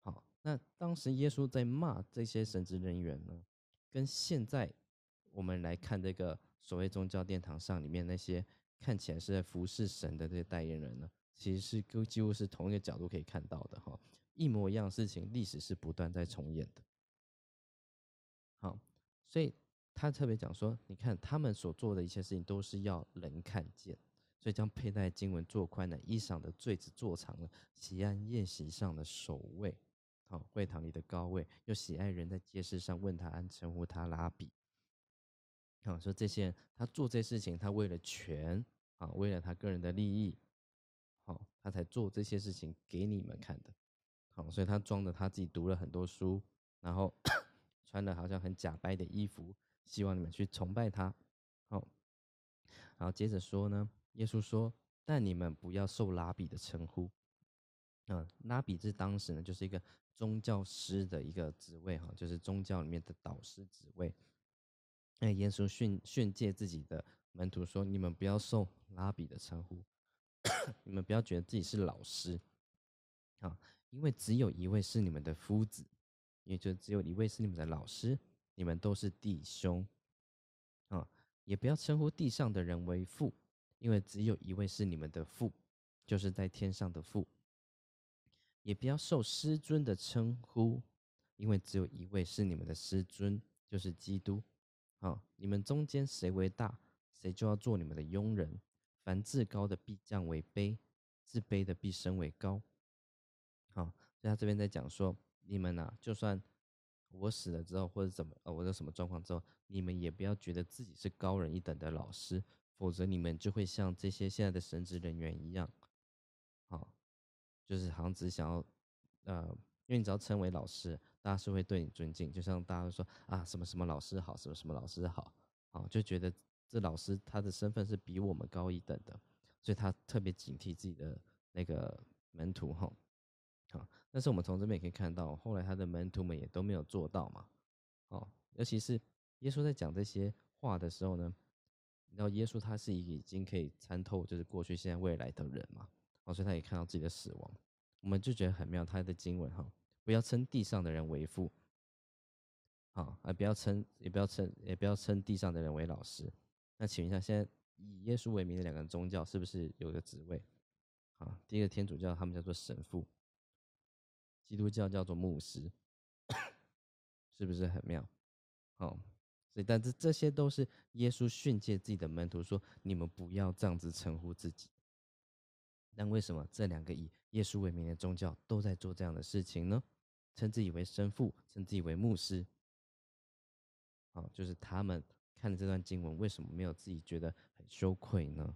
好，那当时耶稣在骂这些神职人员呢，跟现在我们来看这个。所谓宗教殿堂上里面那些看起来是在服侍神的这些代言人呢，其实是几乎是同一个角度可以看到的哈，一模一样的事情，历史是不断在重演的。好，所以他特别讲说，你看他们所做的一切事情都是要人看见，所以将佩戴经文做宽了，衣裳的坠子做长了，喜爱宴席上的首位，好，会堂里的高位，又喜爱人在街市上问他安，称呼他拉比。啊，说这些人他做这事情，他为了权啊，为了他个人的利益，好，他才做这些事情给你们看的。好，所以他装的他自己读了很多书，然后 *coughs* 穿的好像很假白的衣服，希望你们去崇拜他。好，然后接着说呢，耶稣说：“但你们不要受拉比的称呼。”嗯，拉比是当时呢，就是一个宗教师的一个职位，哈，就是宗教里面的导师职位。那耶稣训训诫自己的门徒说：“你们不要受拉比的称呼，*coughs* 你们不要觉得自己是老师，啊，因为只有一位是你们的夫子，也就只有一位是你们的老师，你们都是弟兄，啊，也不要称呼地上的人为父，因为只有一位是你们的父，就是在天上的父。也不要受师尊的称呼，因为只有一位是你们的师尊，就是基督。好，你们中间谁为大，谁就要做你们的佣人。凡至高的必降为卑，自卑的必升为高。好，所以他这边在讲说，你们呐，就算我死了之后，或者怎么，呃，我有什么状况之后，你们也不要觉得自己是高人一等的老师，否则你们就会像这些现在的神职人员一样，啊，就是好像只想要，呃，因为你只要称为老师，大家是会对你尊敬，就像大家都说啊，什么什么老师好，什么什么老师好，啊，就觉得。这老师他的身份是比我们高一等的，所以他特别警惕自己的那个门徒哈，啊，但是我们从这边也可以看到，后来他的门徒们也都没有做到嘛，哦，尤其是耶稣在讲这些话的时候呢，你知道耶稣他是已经可以参透就是过去、现在、未来的人嘛，哦，所以他也看到自己的死亡，我们就觉得很妙，他的经文哈，不要称地上的人为父，好，啊，不要称，也不要称，也不要称地上的人为老师。那请问一下，现在以耶稣为名的两个宗教是不是有个职位？啊，第一个天主教他们叫做神父，基督教叫做牧师，*coughs* 是不是很妙？好，但这这些都是耶稣训诫自己的门徒说：你们不要这样子称呼自己。但为什么这两个以耶稣为名的宗教都在做这样的事情呢？称自己为神父，称自己为牧师，啊，就是他们。看了这段经文，为什么没有自己觉得很羞愧呢？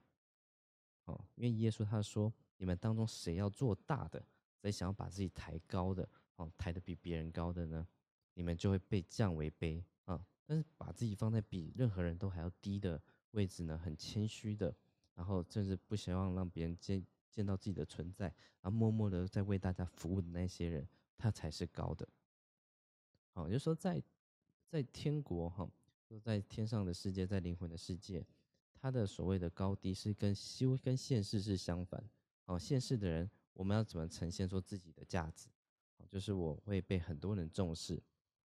哦，因为耶稣他说：“你们当中谁要做大的，谁想要把自己抬高的，哦，抬得比别人高的呢？你们就会被降为卑啊！但是把自己放在比任何人都还要低的位置呢，很谦虚的，然后甚至不希望让别人见见到自己的存在，然后默默的在为大家服务的那些人，他才是高的。好，就说在在天国哈。在天上的世界，在灵魂的世界，他的所谓的高低是跟修跟现世是相反。哦，现世的人，我们要怎么呈现出自己的价值？哦，就是我会被很多人重视。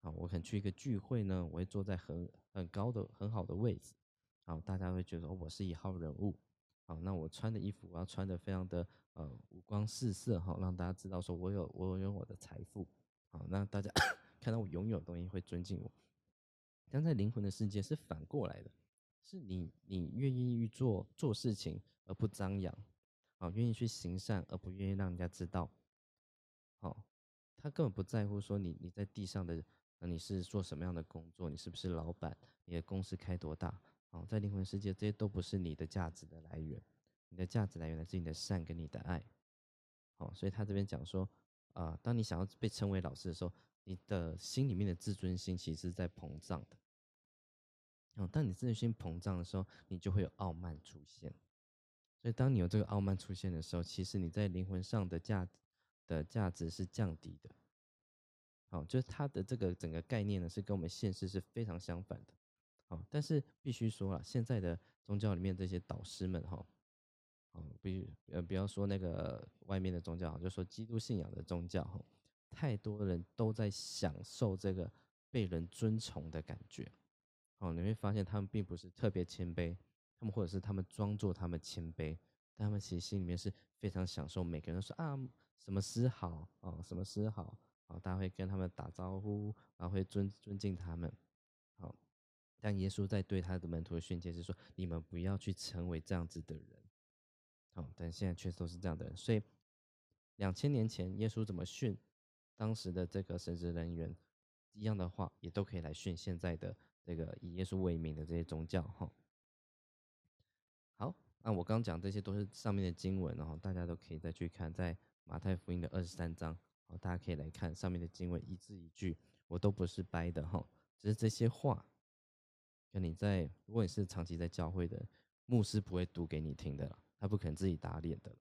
啊，我可能去一个聚会呢，我会坐在很很高的很好的位置。好，大家会觉得，我是一号人物。好，那我穿的衣服我要穿的非常的呃五光四色，哈，让大家知道说我有我有我的财富。好，那大家 *coughs* 看到我拥有的东西会尊敬我。但在灵魂的世界是反过来的，是你你愿意去做做事情而不张扬，啊，愿意去行善而不愿意让人家知道，好，他根本不在乎说你你在地上的，那你是做什么样的工作，你是不是老板，你的公司开多大，哦，在灵魂世界这些都不是你的价值的来源，你的价值来源来自你的善跟你的爱，哦，所以他这边讲说，啊，当你想要被称为老师的时候。你的心里面的自尊心其实是在膨胀的，哦，当你自尊心膨胀的时候，你就会有傲慢出现。所以，当你有这个傲慢出现的时候，其实你在灵魂上的价的价值是降低的。好，就是它的这个整个概念呢，是跟我们现实是非常相反的。好，但是必须说了，现在的宗教里面这些导师们，哈，哦，比呃，不要说那个外面的宗教，就说基督信仰的宗教，哈。太多人都在享受这个被人尊崇的感觉，哦，你会发现他们并不是特别谦卑，他们或者是他们装作他们谦卑，但他们其实心里面是非常享受。每个人说啊，什么师好啊，什么师好啊，大家会跟他们打招呼，然后会尊尊敬他们。好，但耶稣在对他的门徒的训诫是说，你们不要去成为这样子的人。好，但现在确实都是这样的人，所以两千年前耶稣怎么训？当时的这个神职人员一样的话，也都可以来训现在的这个以耶稣为名的这些宗教哈。好，那我刚讲这些都是上面的经文，然后大家都可以再去看，在马太福音的二十三章，好，大家可以来看上面的经文，一字一句，我都不是掰的哈，只是这些话，跟你在如果你是长期在教会的牧师不会读给你听的了，他不可能自己打脸的了。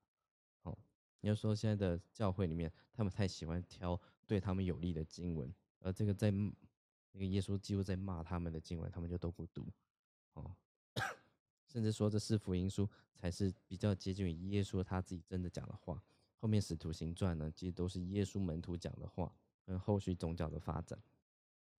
你要说现在的教会里面，他们太喜欢挑对他们有利的经文，而这个在那个耶稣几乎在骂他们的经文，他们就都不读，哦，*coughs* 甚至说这四福音书才是比较接近于耶稣他自己真的讲的话，后面使徒行传呢，其实都是耶稣门徒讲的话，跟后续宗教的发展，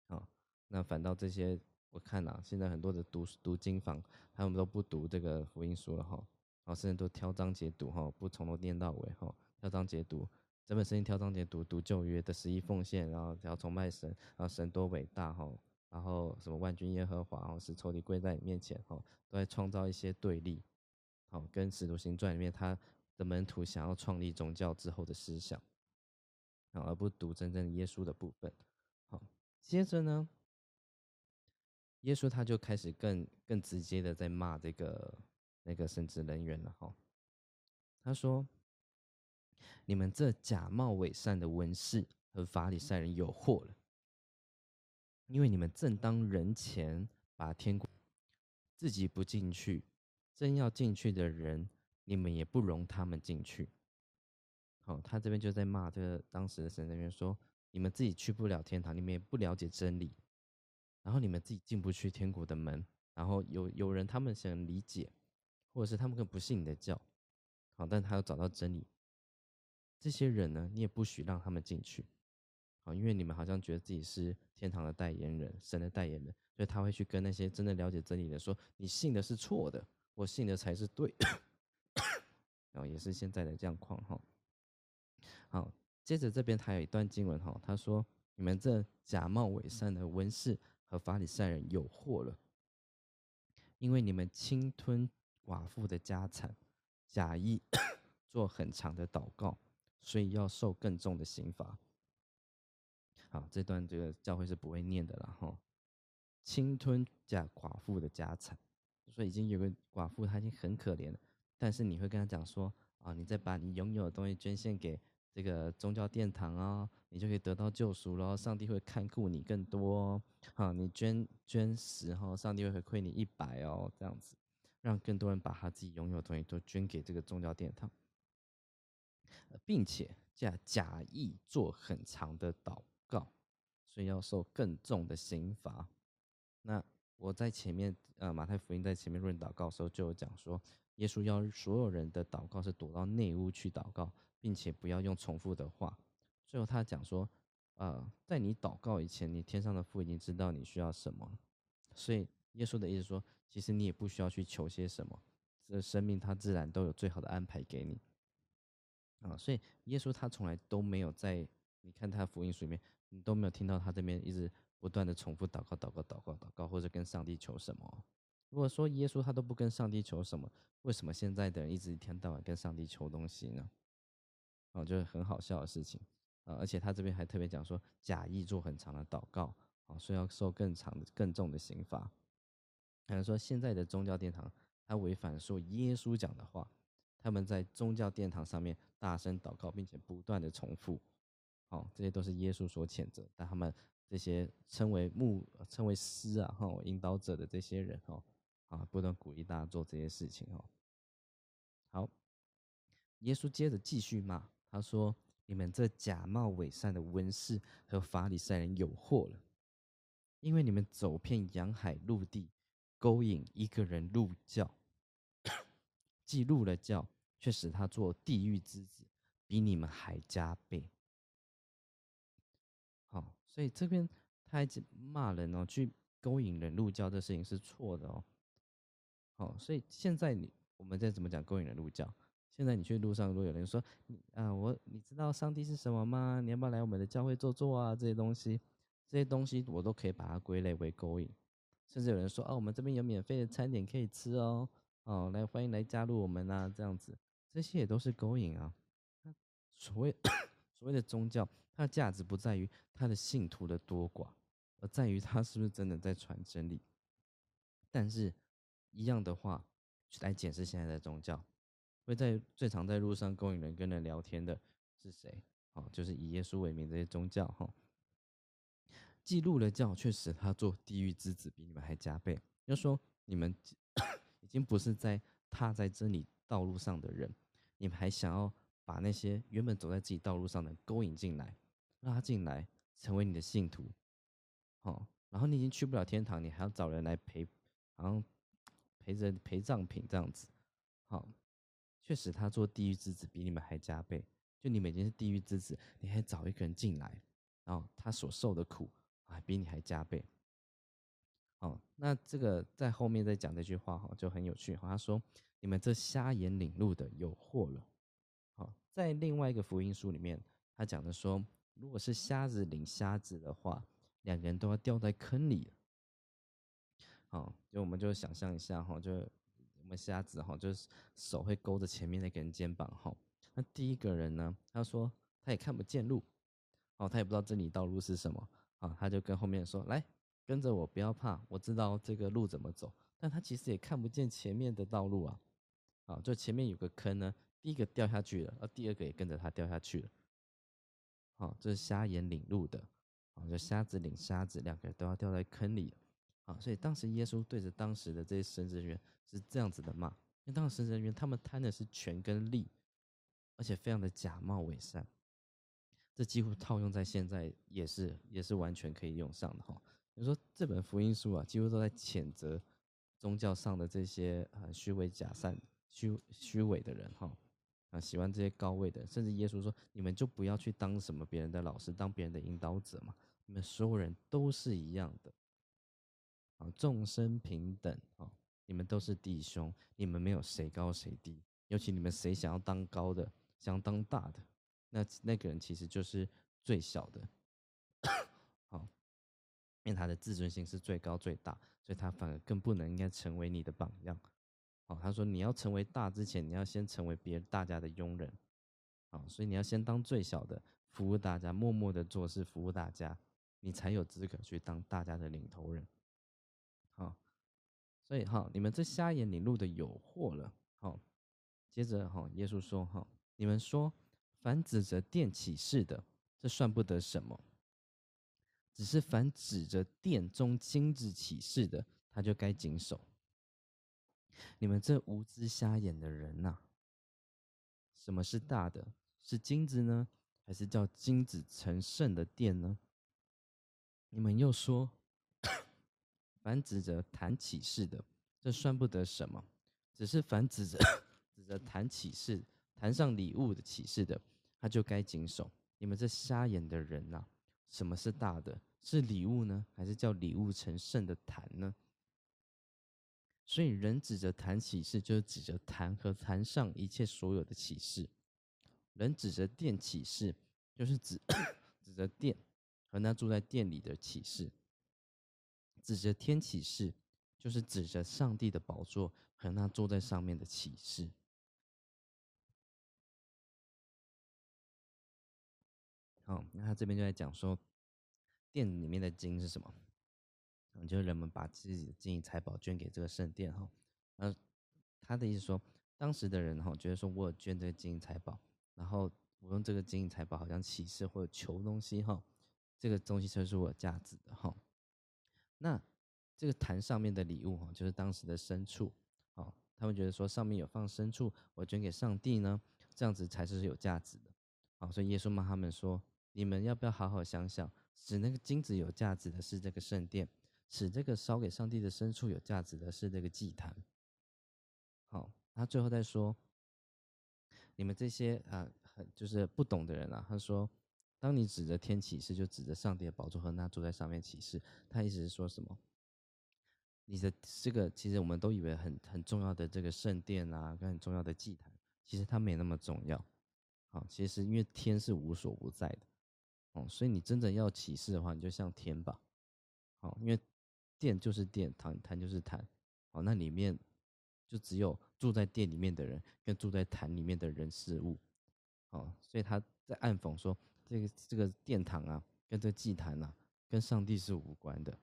啊，那反倒这些我看啊，现在很多的读读经坊，他们都不读这个福音书了哈。啊，甚至都挑章节读哈，不从头念到尾哈，挑章节读，整本圣经挑章节读读旧约的十一奉献，然后要崇拜神，然后神多伟大哈，然后什么万军耶和华，然后使仇敌跪在你面前哈，都在创造一些对立，好，跟使徒行传里面他的门徒想要创立宗教之后的思想，好，而不读真正耶稣的部分。好，接着呢，耶稣他就开始更更直接的在骂这个那个神职人员了哈，他说。你们这假冒伪善的文士和法利赛人有祸了，因为你们正当人前把天国自己不进去，真要进去的人，你们也不容他们进去。好，他这边就在骂这个当时的神人员说：你们自己去不了天堂，你们也不了解真理，然后你们自己进不去天国的门，然后有有人他们想理解，或者是他们更不信你的教，好，但他要找到真理。这些人呢，你也不许让他们进去，好，因为你们好像觉得自己是天堂的代言人、神的代言人，所以他会去跟那些真的了解真理的说：“你信的是错的，我信的才是对。”然后也是现在的这样况哈。好，接着这边还有一段经文哈，他说：“你们这假冒伪善的文士和法利赛人有祸了，因为你们侵吞寡妇的家产，假意 *coughs* 做很长的祷告。”所以要受更重的刑罚。好，这段这个教会是不会念的了哈。侵吞假寡妇的家产，说已经有个寡妇，她已经很可怜了，但是你会跟他讲说啊，你再把你拥有的东西捐献给这个宗教殿堂啊，你就可以得到救赎了，上帝会看顾你更多。哦。啊，你捐捐十哈，上帝会回馈你一百哦，这样子，让更多人把他自己拥有的东西都捐给这个宗教殿堂。并且假假意做很长的祷告，所以要受更重的刑罚。那我在前面，呃，马太福音在前面论祷告的时候就有讲说，耶稣要所有人的祷告是躲到内屋去祷告，并且不要用重复的话。最后他讲说，呃，在你祷告以前，你天上的父已经知道你需要什么，所以耶稣的意思说，其实你也不需要去求些什么，这生命他自然都有最好的安排给你。啊，所以耶稣他从来都没有在你看他福音书里面，你都没有听到他这边一直不断的重复祷告、祷告、祷告、祷告，或者跟上帝求什么。如果说耶稣他都不跟上帝求什么，为什么现在的人一直一天到晚跟上帝求东西呢？哦，就是很好笑的事情啊！而且他这边还特别讲说，假意做很长的祷告，啊，所以要受更长的、更重的刑罚。还有说现在的宗教殿堂，他违反说耶稣讲的话。他们在宗教殿堂上面大声祷告，并且不断的重复，哦，这些都是耶稣所谴责。但他们这些称为牧、称为师啊，哈，引导者的这些人，哈，啊，不断鼓励大家做这些事情，哦。好，耶稣接着继续骂，他说：“你们这假冒伪善的文士和法利赛人有祸了，因为你们走遍洋海陆地，勾引一个人入教，既入了教。”却使他做地狱之子，比你们还加倍。所以这边他一直骂人哦，去勾引人入教这事情是错的哦。好，所以现在你我们再怎么讲勾引人入教？现在你去路上，如果有人说啊，我你知道上帝是什么吗？你要不要来我们的教会坐坐啊？这些东西，这些东西我都可以把它归类为勾引。甚至有人说啊，我们这边有免费的餐点可以吃哦，哦，来欢迎来加入我们啊，这样子。这些也都是勾引啊！所谓 *coughs* 所谓的宗教，它的价值不在于它的信徒的多寡，而在于它是不是真的在传真理。但是，一样的话来解释现在的宗教，会在最常在路上勾引人跟人聊天的是谁？哦，就是以耶稣为名这些宗教哈。记录了教，却使他做地狱之子，比你们还加倍。要说你们 *coughs* 已经不是在踏在真理道路上的人。你们还想要把那些原本走在自己道路上的勾引进来，拉进来，成为你的信徒，好，然后你已经去不了天堂，你还要找人来陪，好像陪着陪葬品这样子，好，确实他做地狱之子比你们还加倍，就你们已经是地狱之子，你还找一个人进来，然后他所受的苦啊比你还加倍，好，那这个在后面再讲这句话哈就很有趣哈，他说。你们这瞎眼领路的有祸了。好，在另外一个福音书里面，他讲的说，如果是瞎子领瞎子的话，两个人都要掉在坑里了。好，就我们就想象一下哈，就我们瞎子哈，就是手会勾着前面那个人肩膀哈。那第一个人呢，他说他也看不见路，哦，他也不知道这里道路是什么啊，他就跟后面说来跟着我，不要怕，我知道这个路怎么走。但他其实也看不见前面的道路啊，啊，就前面有个坑呢，第一个掉下去了，而第二个也跟着他掉下去了。好，这是瞎眼领路的，啊，就瞎子领瞎子，两个人都要掉在坑里。啊，所以当时耶稣对着当时的这些神职人员是这样子的骂，因为当时神职人员他们贪的是权跟利，而且非常的假冒伪善。这几乎套用在现在也是也是完全可以用上的哈。你说这本福音书啊，几乎都在谴责宗教上的这些啊虚伪假善、虚虚伪的人哈喜欢这些高位的，甚至耶稣说：“你们就不要去当什么别人的老师，当别人的引导者嘛，你们所有人都是一样的。”啊，众生平等啊！你们都是弟兄，你们没有谁高谁低。尤其你们谁想要当高的，想当大的，那那个人其实就是最小的。好，因为他的自尊心是最高最大，所以他反而更不能应该成为你的榜样。哦，他说你要成为大之前，你要先成为别大家的佣人。好，所以你要先当最小的，服务大家，默默的做事，服务大家，你才有资格去当大家的领头人。好，所以哈，你们这瞎眼领路的有祸了。好，接着哈，耶稣说哈，你们说凡指着殿起誓的，这算不得什么；只是凡指着殿中金子起誓的，他就该谨守。你们这无知瞎眼的人呐，什么是大的？是金子呢，还是叫金子成圣的殿呢？你们又说。凡指着谈启示的，这算不得什么；只是凡指着指着谈启示、谈上礼物的启示的，他就该谨守。你们这瞎眼的人呐，什么是大的？是礼物呢，还是叫礼物成圣的谈呢？所以，人指着谈启示，就是指着谈和谈上一切所有的启示；人指着殿启示，就是指指着殿和那住在殿里的启示。指着天启示，就是指着上帝的宝座和那坐在上面的启示。好，那他这边就在讲说，殿里面的金是什么？就是人们把自己的金银财宝捐给这个圣殿哈。呃，他的意思说，当时的人哈，觉得说我捐这个金银财宝，然后我用这个金银财宝好像启示或者求东西哈，这个东西才是我价值的哈。那这个坛上面的礼物哈，就是当时的牲畜，哦，他们觉得说上面有放牲畜，我捐给上帝呢，这样子才是有价值的，好，所以耶稣骂他们说：你们要不要好好想想，使那个金子有价值的是这个圣殿，使这个烧给上帝的牲畜有价值的是这个祭坛。好，他最后再说，你们这些啊，很就是不懂的人啊，他说。当你指着天启示，就指着上帝的宝座和那坐在上面启示。他意思是说什么？你的这个其实我们都以为很很重要的这个圣殿啊，跟很重要的祭坛，其实它没那么重要。好，其实因为天是无所不在的，哦，所以你真正要启示的话，你就像天吧。好，因为殿就是殿，坛坛就是坛。哦，那里面就只有住在殿里面的人，跟住在坛里面的人事物。哦，所以他在暗讽说。这个这个殿堂啊，跟这祭坛啊，跟上帝是无关的。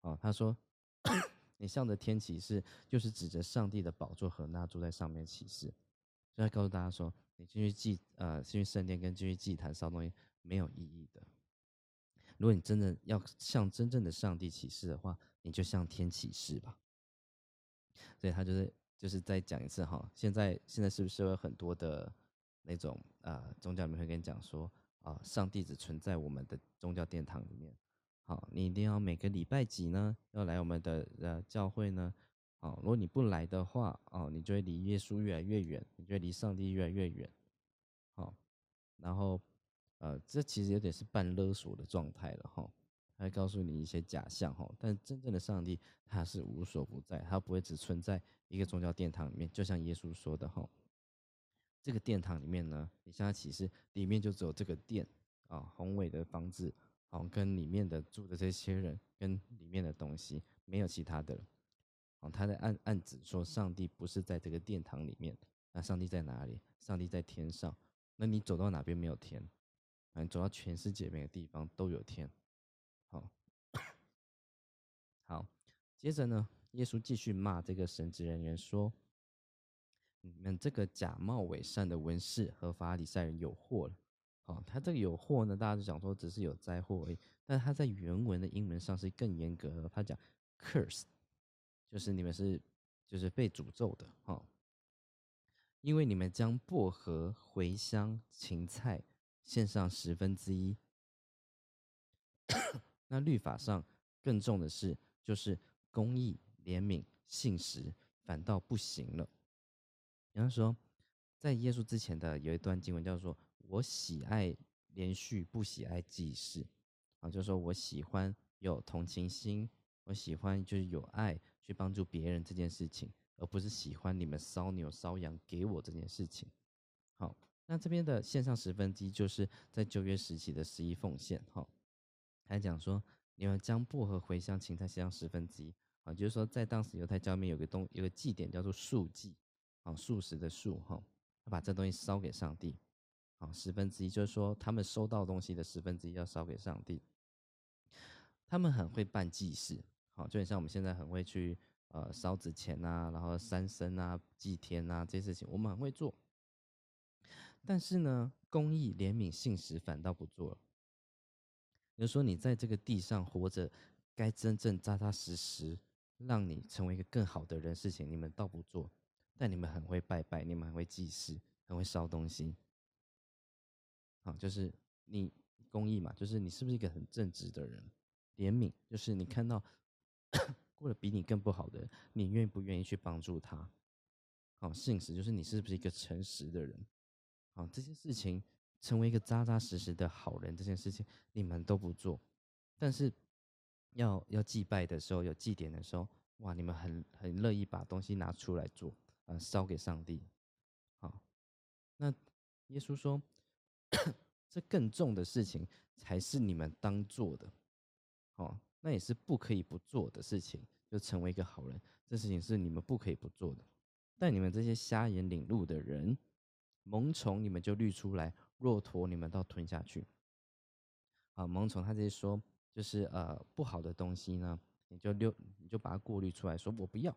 哦，他说，*coughs* 你向着天启示，就是指着上帝的宝座和那住在上面启示。所以他告诉大家说，你进去祭呃进去圣殿跟进去祭坛烧东西没有意义的。如果你真的要向真正的上帝启示的话，你就向天启示吧。所以他就是就是再讲一次哈，现在现在是不是有很多的那种啊宗教里面会跟你讲说？啊，上帝只存在我们的宗教殿堂里面。好，你一定要每个礼拜几呢？要来我们的呃教会呢？好，如果你不来的话，哦，你就会离耶稣越来越远，你就会离上帝越来越远。好，然后呃，这其实有点是半勒索的状态了哈。会告诉你一些假象哈，但真正的上帝他是无所不在，他不会只存在一个宗教殿堂里面，就像耶稣说的哈。这个殿堂里面呢，你向他启示，里面就只有这个殿啊，宏伟的房子，好，跟里面的住的这些人，跟里面的东西，没有其他的了。哦，他在暗暗指说，上帝不是在这个殿堂里面，那上帝在哪里？上帝在天上。那你走到哪边没有天？啊，你走到全世界每个地方都有天。好，好，接着呢，耶稣继续骂这个神职人员说：“你们这个假冒伪善的文士和法利赛人有祸了。”好，他这个有祸呢，大家就讲说只是有灾祸而已，但他在原文的英文上是更严格的，他讲 “curse”。就是你们是，就是被诅咒的哈，因为你们将薄荷、茴香、芹菜献上十分之一，那律法上更重的是，就是公义、怜悯、信实，反倒不行了。比方说，在耶稣之前的有一段经文叫做“我喜爱连续，不喜爱祭事”，啊，就是说我喜欢有同情心。我喜欢就是有爱去帮助别人这件事情，而不是喜欢你们烧牛烧羊给我这件事情。好，那这边的线上十分之一就是在旧约时期的十一奉献。哈，还讲说你们将薄荷、茴香、芹菜献上十分之一。啊，就是说在当时犹太教里面有个东有个祭典叫做素祭，啊，素食的素。哈，他把这东西烧给上帝。好，十分之一就是说他们收到东西的十分之一要烧给上帝。他们很会办祭祀。好，就很像我们现在很会去呃烧纸钱啊，然后三生啊、祭天啊这些事情，我们很会做。但是呢，公益、怜悯、信实反倒不做了。比如说，你在这个地上活着，该真正扎扎实实让你成为一个更好的人事情，你们倒不做。但你们很会拜拜，你们很会祭祀，很会烧东西。好，就是你公益嘛，就是你是不是一个很正直的人？怜悯，就是你看到。*coughs* 过得比你更不好的，你愿不愿意去帮助他？好，信实就是你是不是一个诚实的人？好，这些事情成为一个扎扎实实的好人，这件事情你们都不做，但是要要祭拜的时候，有祭典的时候，哇，你们很很乐意把东西拿出来做，啊，烧给上帝。好，那耶稣说，这更重的事情才是你们当做的。好。那也是不可以不做的事情，就成为一个好人。这事情是你们不可以不做的。但你们这些瞎眼领路的人，萌虫你们就滤出来，骆驼你们倒吞下去。啊，萌宠他直接说，就是呃不好的东西呢，你就溜，你就把它过滤出来，说我不要。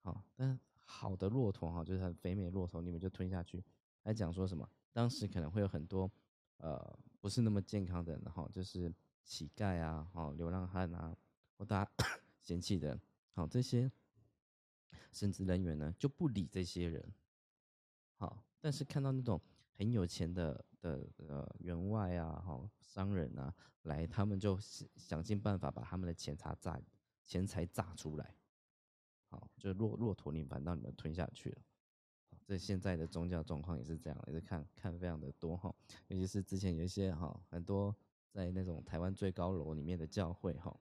好，但好的骆驼哈，就是很肥美的骆驼，你们就吞下去。还讲说什么？当时可能会有很多呃不是那么健康的人哈，就是。乞丐啊，哦，流浪汉啊，或大家 *coughs* 嫌弃的，好这些神职人员呢，就不理这些人，好，但是看到那种很有钱的的呃员外啊，哈商人啊来，他们就想尽办法把他们的钱财榨钱财榨出来，好，就骆骆驼你反倒你们吞下去了，这现在的宗教状况也是这样，也是看看非常的多哈，尤其是之前有一些哈很多。在那种台湾最高楼里面的教会，哈，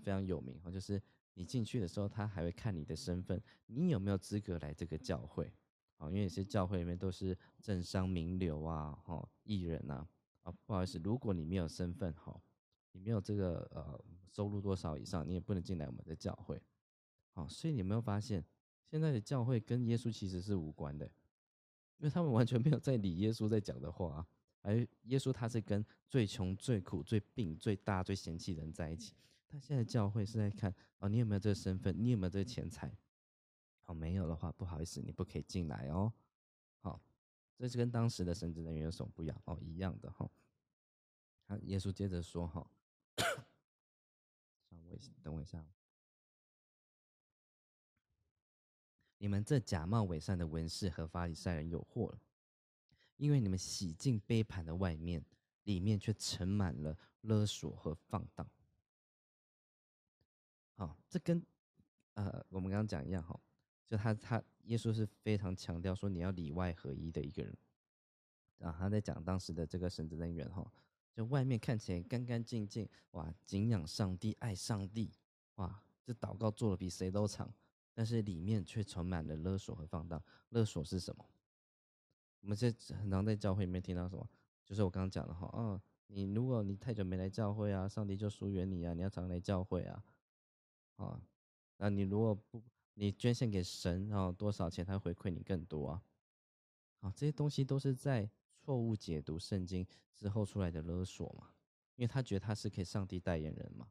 非常有名哈。就是你进去的时候，他还会看你的身份，你有没有资格来这个教会？啊，因为有些教会里面都是政商名流啊，哈，艺人呐，啊，不好意思，如果你没有身份，哈，你没有这个呃收入多少以上，你也不能进来我们的教会。好，所以你有没有发现，现在的教会跟耶稣其实是无关的，因为他们完全没有在理耶稣在讲的话。而耶稣他是跟最穷、最苦、最病、最大、最嫌弃的人在一起。他现在教会是在看哦，你有没有这个身份？你有没有这个钱财？哦，没有的话，不好意思，你不可以进来哦。好，这是跟当时的神职人员有什么不一样？哦，一样的哈。他耶稣接着说哈，*coughs* 稍微等我一下，你们这假冒伪善的文士和法利赛人有祸了。因为你们洗净杯盘的外面，里面却盛满了勒索和放荡。好，这跟呃我们刚刚讲一样哈，就他他耶稣是非常强调说你要里外合一的一个人。啊，他在讲当时的这个神职人员哈，就外面看起来干干净净，哇，敬仰上帝，爱上帝，哇，这祷告做的比谁都长，但是里面却充满了勒索和放荡。勒索是什么？我们现在很常在教会里面听到什么，就是我刚刚讲的哈，哦，你如果你太久没来教会啊，上帝就疏远你啊，你要常来教会啊，啊，那你如果不你捐献给神，然后多少钱他回馈你更多啊，啊，这些东西都是在错误解读圣经之后出来的勒索嘛，因为他觉得他是可以上帝代言人嘛。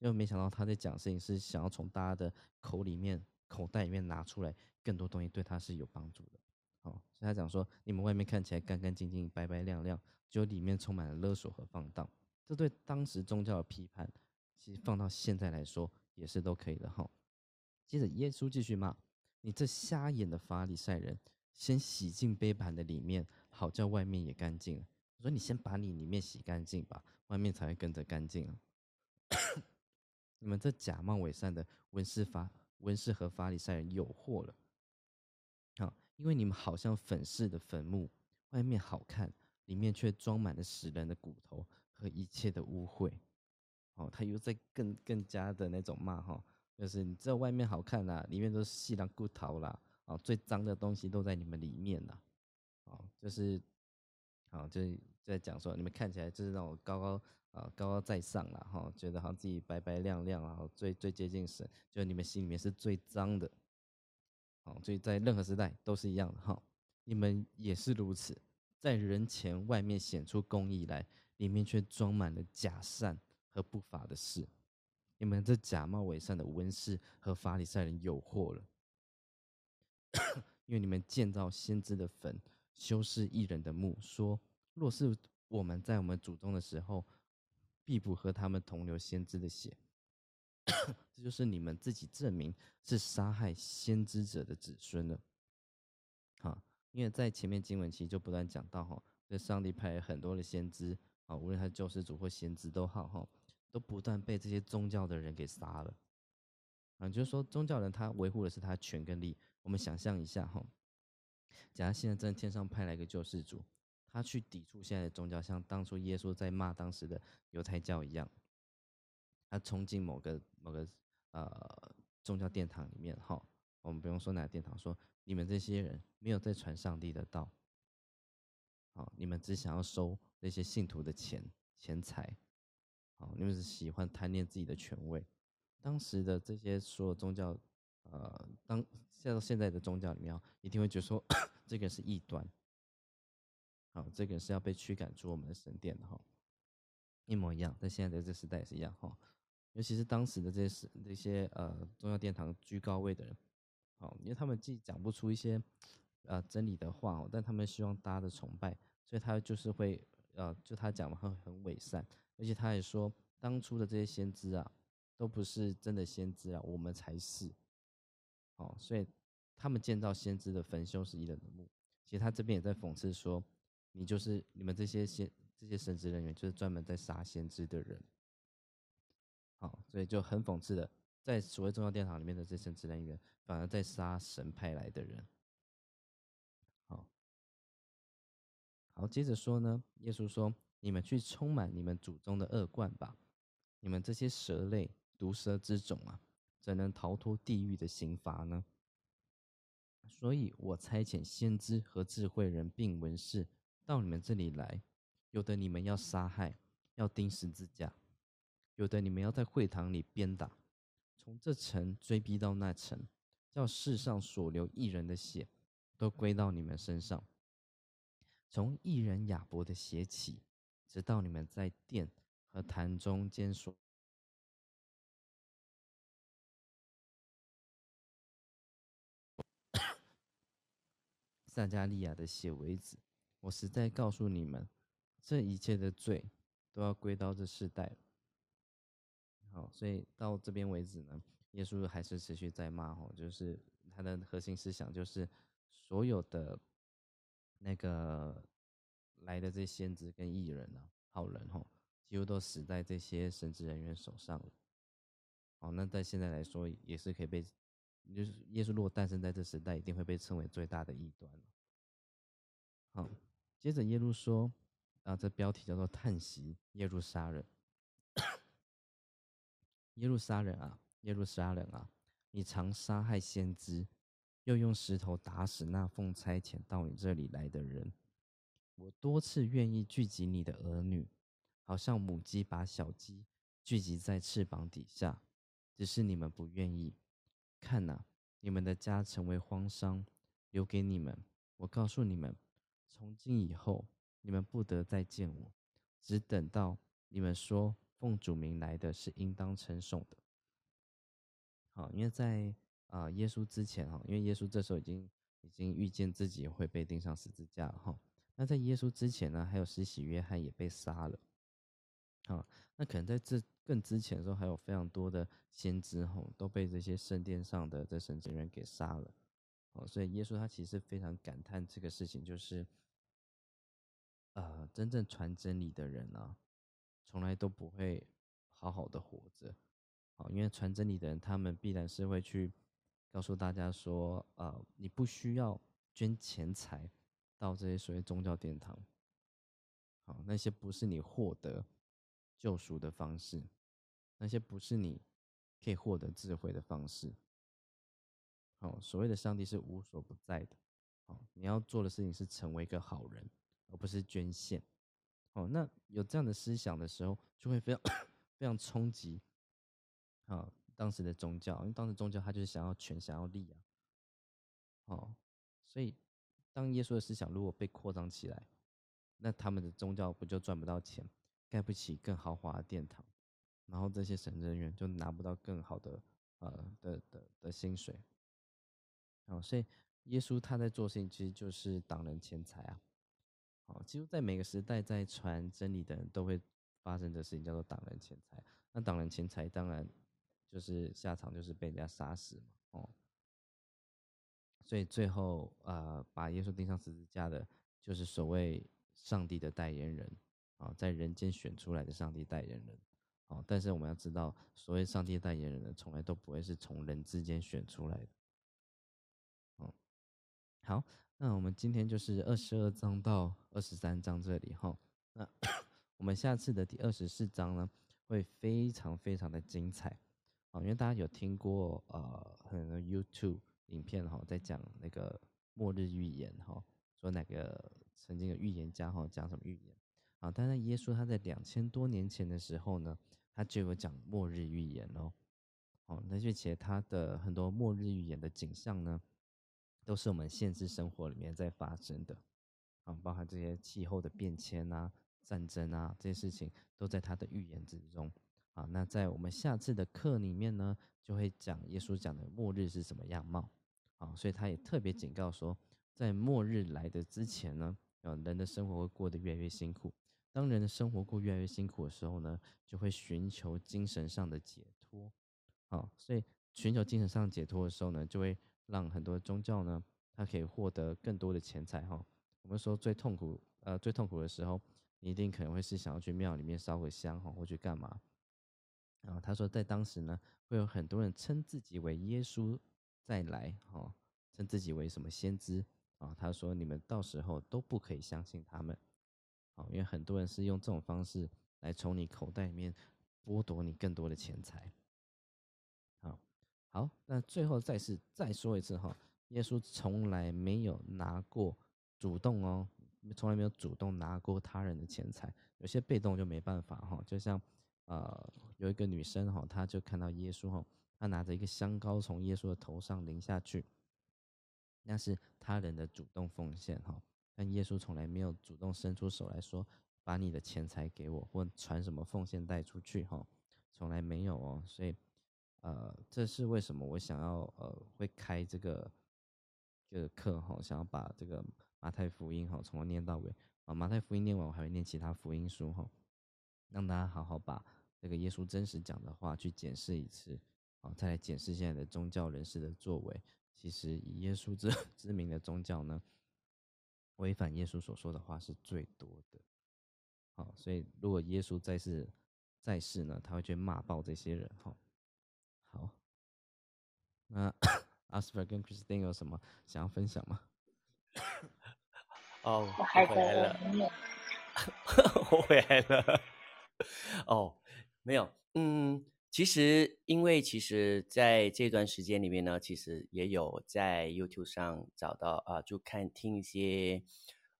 因为没想到他在讲事情是想要从大家的口里面、口袋里面拿出来更多东西，对他是有帮助的。好，所以他讲说，你们外面看起来干干净净、白白亮亮，就里面充满了勒索和放荡。这对当时宗教的批判，其实放到现在来说也是都可以的。哈，接着耶稣继续骂：“你这瞎眼的法利赛人，先洗净杯盘的里面，好叫外面也干净了。我说你先把你里面洗干净吧，外面才会跟着干净。*coughs* ”你们这假冒伪善的文士法文士和法利赛人诱惑了，好，因为你们好像粉饰的坟墓，外面好看，里面却装满了死人的骨头和一切的污秽。哦，他又在更更加的那种骂哈，就是你这外面好看啦，里面都是细囊骨头啦，哦，最脏的东西都在你们里面呐，哦，就是。哦，就是在讲说，你们看起来就是那种高高啊，高高在上了哈，觉得好像自己白白亮亮啊，最最接近神，就你们心里面是最脏的。哦，所以在任何时代都是一样的哈，你们也是如此，在人前外面显出公义来，里面却装满了假善和不法的事。你们这假冒伪善的文士和法利赛人诱惑了，因为你们建造先知的坟。修饰一人的墓，说：若是我们在我们祖宗的时候，必不和他们同流先知的血。这就是你们自己证明是杀害先知者的子孙了。好，因为在前面经文其实就不断讲到哈，这上帝派很多的先知啊，无论他救世主或先知都好哈，都不断被这些宗教的人给杀了。啊，就是说宗教人他维护的是他权跟利。我们想象一下哈。假如现在真的天上派来一个救世主，他去抵触现在的宗教，像当初耶稣在骂当时的犹太教一样，他冲进某个某个呃宗教殿堂里面，哈，我们不用说哪个殿堂，说你们这些人没有在传上帝的道，好，你们只想要收那些信徒的钱钱财，好，你们是喜欢贪恋自己的权位，当时的这些所有宗教。呃，当现到现在的宗教里面，一定会觉得说 *coughs* 这个是异端，好，这个是要被驱赶出我们的神殿的哈，一模一样，在现在的这时代也是一样哈，尤其是当时的这些这些呃宗教殿堂居高位的人，好，因为他们既讲不出一些呃真理的话哦，但他们希望大家的崇拜，所以他就是会呃，就他讲嘛，会很伪善，而且他也说，当初的这些先知啊，都不是真的先知啊，我们才是。哦，所以他们建造先知的坟修是一人的墓。其实他这边也在讽刺说，你就是你们这些先这些神职人员，就是专门在杀先知的人。好，所以就很讽刺的，在所谓宗教殿堂里面的这些神职人员，反而在杀神派来的人。好，好，接着说呢，耶稣说：“你们去充满你们祖宗的恶贯吧，你们这些蛇类毒蛇之种啊！”怎能逃脱地狱的刑罚呢？所以我差遣先知和智慧人并文士到你们这里来，有的你们要杀害，要钉十字架；有的你们要在会堂里鞭打，从这城追逼到那城，叫世上所流一人的血都归到你们身上，从一人亚伯的血起，直到你们在殿和坛中间所。撒加利亚的血为止，我实在告诉你们，这一切的罪都要归到这世代好，所以到这边为止呢，耶稣还是持续在骂吼，就是他的核心思想就是所有的那个来的这先知跟异人啊，好人吼，几乎都死在这些神职人员手上了。好，那在现在来说，也是可以被。就是耶稣如果诞生在这时代，一定会被称为最大的异端好，接着耶路说，啊，这标题叫做“叹息耶路撒冷”。耶路撒冷啊，耶路撒冷啊，你常杀害先知，又用石头打死那奉差遣到你这里来的人。我多次愿意聚集你的儿女，好像母鸡把小鸡聚集在翅膀底下，只是你们不愿意。看哪，你们的家成为荒桑，留给你们。我告诉你们，从今以后，你们不得再见我，只等到你们说奉主名来的是应当称颂的。好，因为在啊耶稣之前哈，因为耶稣这时候已经已经预见自己会被钉上十字架了哈。那在耶稣之前呢，还有施洗约翰也被杀了。啊，那可能在这更之前的时候，还有非常多的先知吼都被这些圣殿上的这神职人给杀了。哦，所以耶稣他其实非常感叹这个事情，就是呃，真正传真理的人啊，从来都不会好好的活着。好，因为传真理的人，他们必然是会去告诉大家说，呃，你不需要捐钱财到这些所谓宗教殿堂。好，那些不是你获得救赎的方式，那些不是你可以获得智慧的方式。好，所谓的上帝是无所不在的。好，你要做的事情是成为一个好人，而不是捐献。好，那有这样的思想的时候，就会非常 *coughs* 非常冲击。啊，当时的宗教，因为当时宗教他就是想要权，想要利啊，哦，所以当耶稣的思想如果被扩张起来，那他们的宗教不就赚不到钱，盖不起更豪华的殿堂，然后这些神职人员就拿不到更好的呃的的的薪水，哦，所以耶稣他在做事情其实就是挡人钱财啊，哦，几乎在每个时代在传真理的人都会发生的事情叫做挡人钱财，那挡人钱财当然。就是下场就是被人家杀死嘛，哦，所以最后呃把耶稣钉上十字架的，就是所谓上帝的代言人啊，在人间选出来的上帝代言人，哦，但是我们要知道，所谓上帝代言人呢，从来都不会是从人之间选出来的，哦，好，那我们今天就是二十二章到二十三章这里哈，那我们下次的第二十四章呢，会非常非常的精彩。哦，因为大家有听过呃很多 YouTube 影片哈，在讲那个末日预言哈，说哪个曾经的预言家哈讲什么预言啊？但是耶稣他在两千多年前的时候呢，他就有讲末日预言哦。哦，那而且他的很多末日预言的景象呢，都是我们现实生活里面在发生的啊，包含这些气候的变迁啊、战争啊这些事情，都在他的预言之中。啊，那在我们下次的课里面呢，就会讲耶稣讲的末日是什么样貌。啊，所以他也特别警告说，在末日来的之前呢，啊，人的生活会过得越来越辛苦。当人的生活过越来越辛苦的时候呢，就会寻求精神上的解脱。啊，所以寻求精神上解脱的时候呢，就会让很多宗教呢，它可以获得更多的钱财。哈，我们说最痛苦，呃，最痛苦的时候，你一定可能会是想要去庙里面烧个香，哈，或去干嘛？然后他说，在当时呢，会有很多人称自己为耶稣再来，哈，称自己为什么先知啊？他说，你们到时候都不可以相信他们，啊，因为很多人是用这种方式来从你口袋里面剥夺你更多的钱财。好，好，那最后再是再说一次哈，耶稣从来没有拿过主动哦，从来没有主动拿过他人的钱财，有些被动就没办法哈，就像。呃，有一个女生哈，她就看到耶稣哈，他拿着一个香膏从耶稣的头上淋下去，那是他人的主动奉献哈。但耶稣从来没有主动伸出手来说，把你的钱财给我，或传什么奉献带出去哈，从来没有哦。所以，呃，这是为什么我想要呃会开这个这个课哈，想要把这个马太福音哈从头念到尾啊。马太福音念完，我还会念其他福音书哈，让大家好好把。这个耶稣真实讲的话，去检视一次，啊，再来检视现在的宗教人士的作为。其实以耶稣之之 *laughs* 名的宗教呢，违反耶稣所说的话是最多的。好，所以如果耶稣在世在世呢，他会去骂爆这些人。哈，好，那阿斯 r 跟 Christine 有什么想要分享吗？*coughs* 哦，*laughs* 我回来了，我回来了。哦。没有，嗯，其实，因为其实在这段时间里面呢，其实也有在 YouTube 上找到啊，就看听一些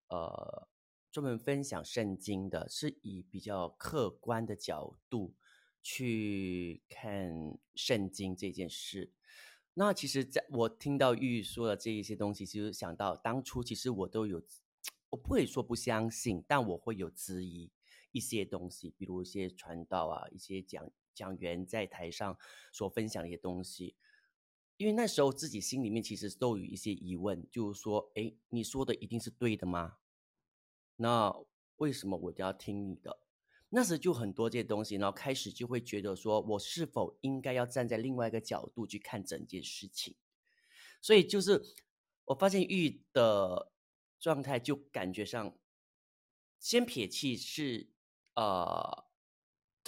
呃专门分享圣经的，是以比较客观的角度去看圣经这件事。那其实，在我听到玉说的这一些东西，其实想到当初，其实我都有，我不会说不相信，但我会有质疑一些东西，比如一些传道啊，一些讲。讲员在台上所分享的一些东西，因为那时候自己心里面其实都有一些疑问，就是说，哎，你说的一定是对的吗？那为什么我都要听你的？那时就很多这些东西，然后开始就会觉得说，我是否应该要站在另外一个角度去看整件事情？所以就是我发现玉的状态，就感觉上先撇弃是呃。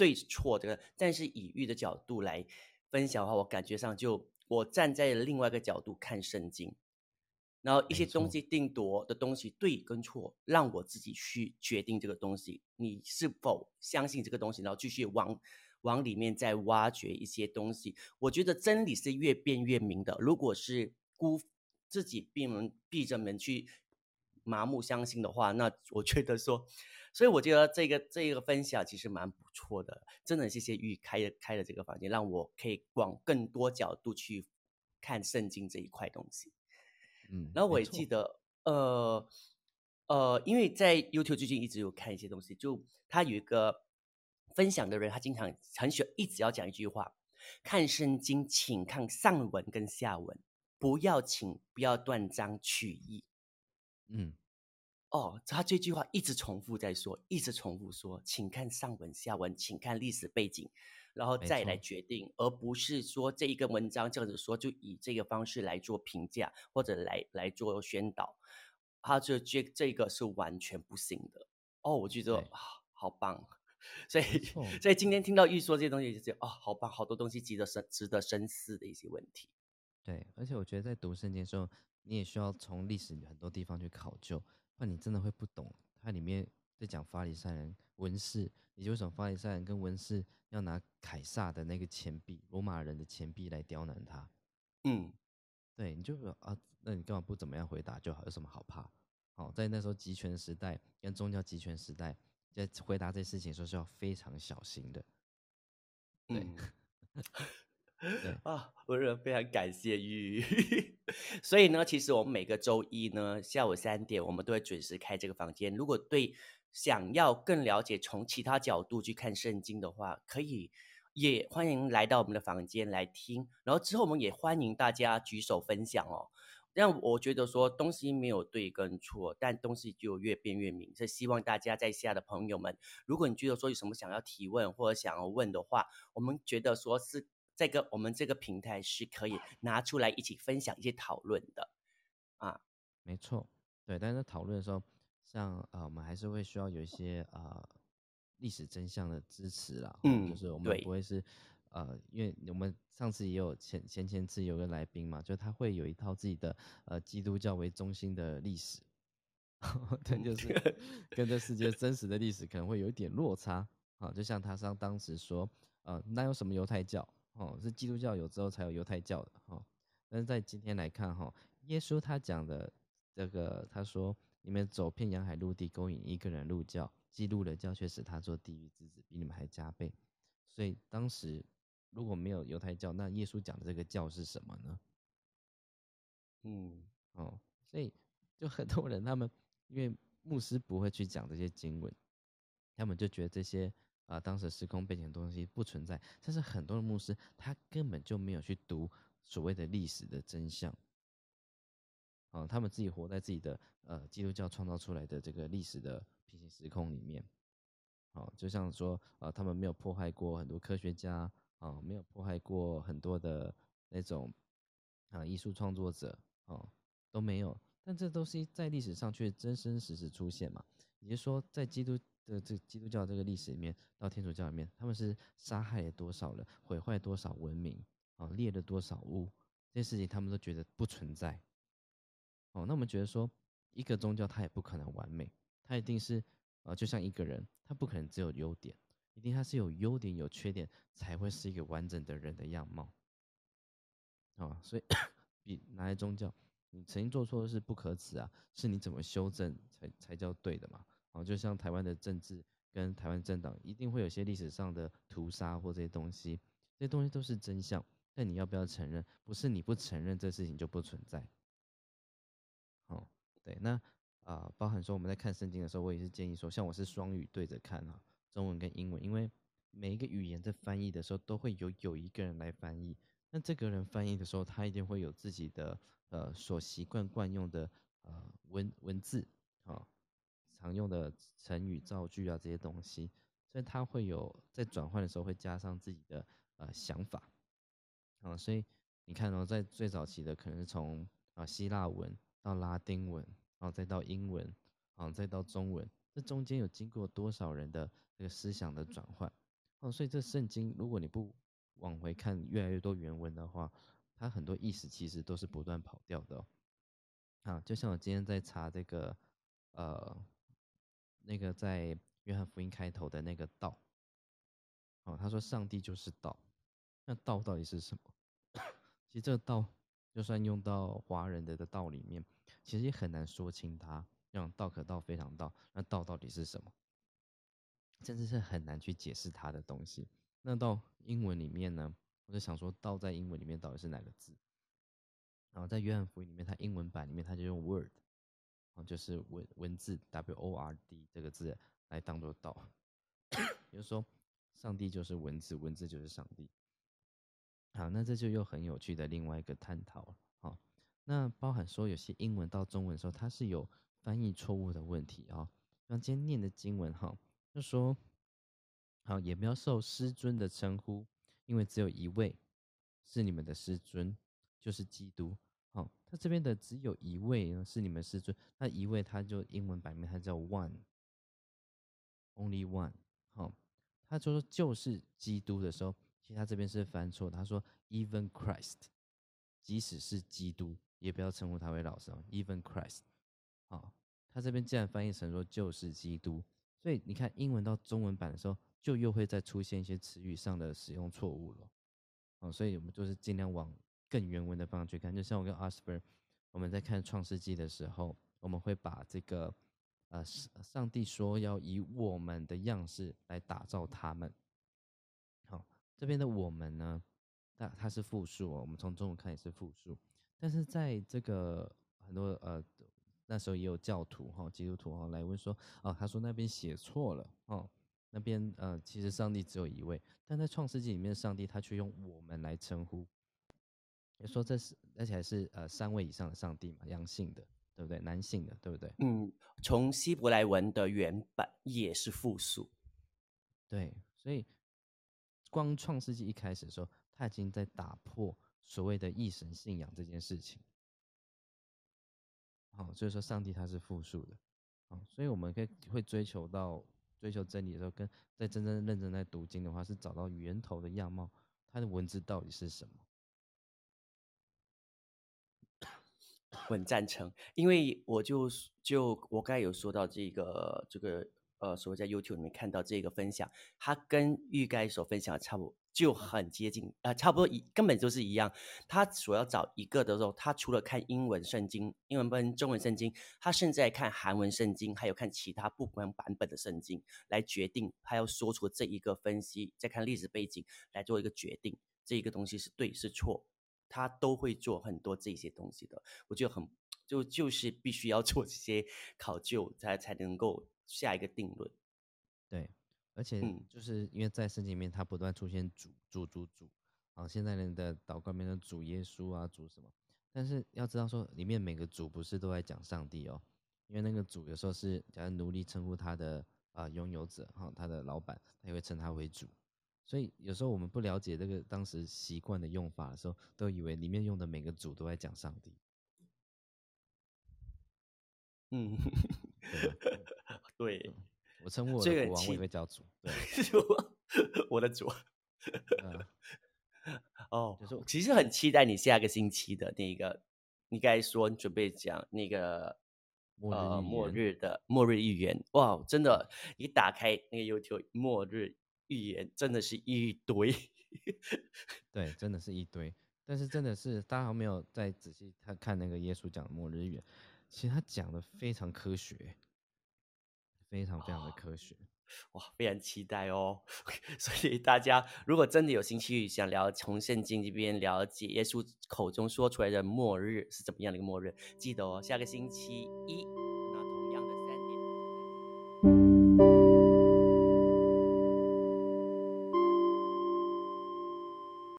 对错的，但是以喻的角度来分享的话，我感觉上就我站在另外一个角度看圣经，然后一些东西定夺的东西对跟错，让我自己去决定这个东西，你是否相信这个东西，然后继续往往里面再挖掘一些东西。我觉得真理是越辩越明的，如果是孤自己闭门闭着门去麻木相信的话，那我觉得说。所以我觉得这个这个分享其实蛮不错的，真的谢谢玉开开的这个房间，让我可以往更多角度去看圣经这一块东西。嗯，然后我也记得，呃呃，因为在 YouTube 最近一直有看一些东西，就他有一个分享的人，他经常很喜欢一直要讲一句话：看圣经，请看上文跟下文，不要请不要断章取义。嗯。哦，他这句话一直重复在说，一直重复说，请看上文下文，请看历史背景，然后再来决定，而不是说这一个文章这样子说，就以这个方式来做评价或者来来做宣导，他就这这个是完全不行的。哦，我觉得啊，好棒，*laughs* 所以所以今天听到玉说这些东西，就觉得哦，好棒，好多东西值得深值得深思的一些问题。对，而且我觉得在读圣经的时候，你也需要从历史很多地方去考究。那你真的会不懂，它里面在讲法利赛人、文士，以及为什么法利赛人跟文士要拿凯撒的那个钱币、罗马人的钱币来刁难他？嗯，对，你就说啊，那你干嘛不怎么样回答就好？有什么好怕？好，在那时候集权时代跟宗教集权时代，在回答这事情的时候是要非常小心的。对。*laughs* *laughs* 啊，我是非常感谢玉。*laughs* 所以呢，其实我们每个周一呢下午三点，我们都会准时开这个房间。如果对想要更了解从其他角度去看圣经的话，可以也欢迎来到我们的房间来听。然后之后我们也欢迎大家举手分享哦。让我觉得说东西没有对跟错，但东西就越变越明。所以希望大家在下的朋友们，如果你觉得说有什么想要提问或者想要问的话，我们觉得说是。这个我们这个平台是可以拿出来一起分享一些讨论的，啊，没错，对，但是讨论的时候，像呃，我们还是会需要有一些呃历史真相的支持啦，嗯，就是我们不会是呃，因为我们上次也有前前前次有个来宾嘛，就他会有一套自己的呃基督教为中心的历史，*laughs* 对，就 *laughs* 是跟这世界真实的历史可能会有一点落差啊，就像他上当时说，呃，那有什么犹太教？哦，是基督教有之后才有犹太教的哈。但是在今天来看哈，耶稣他讲的这个，他说你们走遍洋海陆地，勾引一个人入教，记录了教，却使他做地狱之子，比你们还加倍。所以当时如果没有犹太教，那耶稣讲的这个教是什么呢？嗯，哦，所以就很多人他们因为牧师不会去讲这些经文，他们就觉得这些。啊，当时时空背景的东西不存在，但是很多的牧师他根本就没有去读所谓的历史的真相，啊，他们自己活在自己的呃基督教创造出来的这个历史的平行时空里面，啊，就像说啊，他们没有迫害过很多科学家啊，没有迫害过很多的那种啊艺术创作者啊，都没有，但这都是在历史上却真真实实出现嘛，也就是说在基督。的这基督教这个历史里面，到天主教里面，他们是杀害了多少人，毁坏多少文明，啊，裂了多少屋，这些事情他们都觉得不存在。哦，那我们觉得说，一个宗教它也不可能完美，它一定是，呃，就像一个人，他不可能只有优点，一定它是有优点有缺点，才会是一个完整的人的样貌。啊，所以比拿来宗教，你曾经做错的事不可耻啊，是你怎么修正才才叫对的嘛。哦，就像台湾的政治跟台湾政党，一定会有些历史上的屠杀或这些东西，这些东西都是真相。但你要不要承认？不是你不承认，这事情就不存在。哦，对，那啊，包含说我们在看圣经的时候，我也是建议说，像我是双语对着看啊，中文跟英文，因为每一个语言在翻译的时候，都会有有一个人来翻译。那这个人翻译的时候，他一定会有自己的呃所习惯惯用的呃文文字啊，常用的成语造句啊这些东西，所以它会有在转换的时候会加上自己的呃想法。啊，所以你看哦，在最早期的可能是从啊希腊文到拉丁文，然后再到英文，啊再到中文，这中间有经过多少人的这个思想的转换？哦，所以这圣经如果你不往回看越来越多原文的话，它很多意思其实都是不断跑掉的。啊，就像我今天在查这个，呃，那个在约翰福音开头的那个道，哦，他说上帝就是道。那道到底是什么？其实这个道，就算用到华人的的道里面，其实也很难说清它。让道可道非常道，那道到底是什么？甚至是很难去解释它的东西。那到英文里面呢，我就想说，道在英文里面到底是哪个字？然后在约翰福音里面，它英文版里面它就用 word，就是文文字 w o r d 这个字来当做道，也就是说，上帝就是文字，文字就是上帝。好，那这就又很有趣的另外一个探讨了。好，那包含说有些英文到中文的时候，它是有翻译错误的问题啊。像今天念的经文哈，就说好也不要受师尊的称呼，因为只有一位是你们的师尊，就是基督。好，他这边的只有一位呢是你们师尊，那一位他就英文版名他叫 one，only one。好，他就说就是基督的时候。其实他这边是翻错，他说 even Christ，即使是基督，也不要称呼他为老师。even Christ，好，他这边既然翻译成说就是基督，所以你看英文到中文版的时候，就又会再出现一些词语上的使用错误了。哦，所以我们就是尽量往更原文的方向去看。就像我跟 Asper，我们在看创世纪的时候，我们会把这个呃上帝说要以我们的样式来打造他们。好这边的我们呢，那它是复数哦。我们从中文看也是复数，但是在这个很多呃那时候也有教徒哈，基督徒哈来问说，哦，他说那边写错了哦，那边呃其实上帝只有一位，但在创世纪里面，上帝他却用我们来称呼，也说这是而且还是呃三位以上的上帝嘛，阳性的对不对？男性的对不对？嗯，从希伯来文的原版也是复数，对，所以。光创世纪一开始的时候，他已经在打破所谓的异神信仰这件事情。好，所以说上帝他是复数的。好，所以我们可以会追求到追求真理的时候，跟在真正认真在读经的话，是找到源头的样貌，它的文字到底是什么？很赞成，因为我就就我刚才有说到这个这个。呃，所谓在 YouTube 里面看到这个分享，它跟玉盖所分享的差不多，就很接近，呃，差不多一根本就是一样。他所要找一个的时候，他除了看英文圣经、英文跟中文圣经，他甚至在看韩文圣经，还有看其他不同版本的圣经，来决定他要说出这一个分析，再看历史背景来做一个决定，这一个东西是对是错，他都会做很多这些东西的。我觉得很就就是必须要做这些考究，才才能够。下一个定论，对，而且就是因为在圣经里面，它不断出现主主主主，啊，现在人的祷告里面的主耶稣啊，主什么？但是要知道说，里面每个主不是都在讲上帝哦，因为那个主有时候是假如奴隶称呼他的啊拥有者哈，他的老板，他也会称他为主，所以有时候我们不了解这个当时习惯的用法的时候，都以为里面用的每个主都在讲上帝，嗯。对，*laughs* 我称呼我的国王，我也会叫主。对，*laughs* 我的主。哦，就是其实很期待你下个星期的那个，你刚才说你准备讲那个呃末日的末日预言。哇，真的，一打开那个 YouTube 末日预言真的是一堆。*laughs* 对，真的是一堆。但是真的是大家没有再仔细看看那个耶稣讲的末日预言，其实他讲的非常科学，非常非常的科学。哇，非常期待哦！*laughs* 所以大家如果真的有兴趣想聊从圣经这边了解耶稣口中说出来的末日是怎么样的一个末日，记得哦，下个星期一。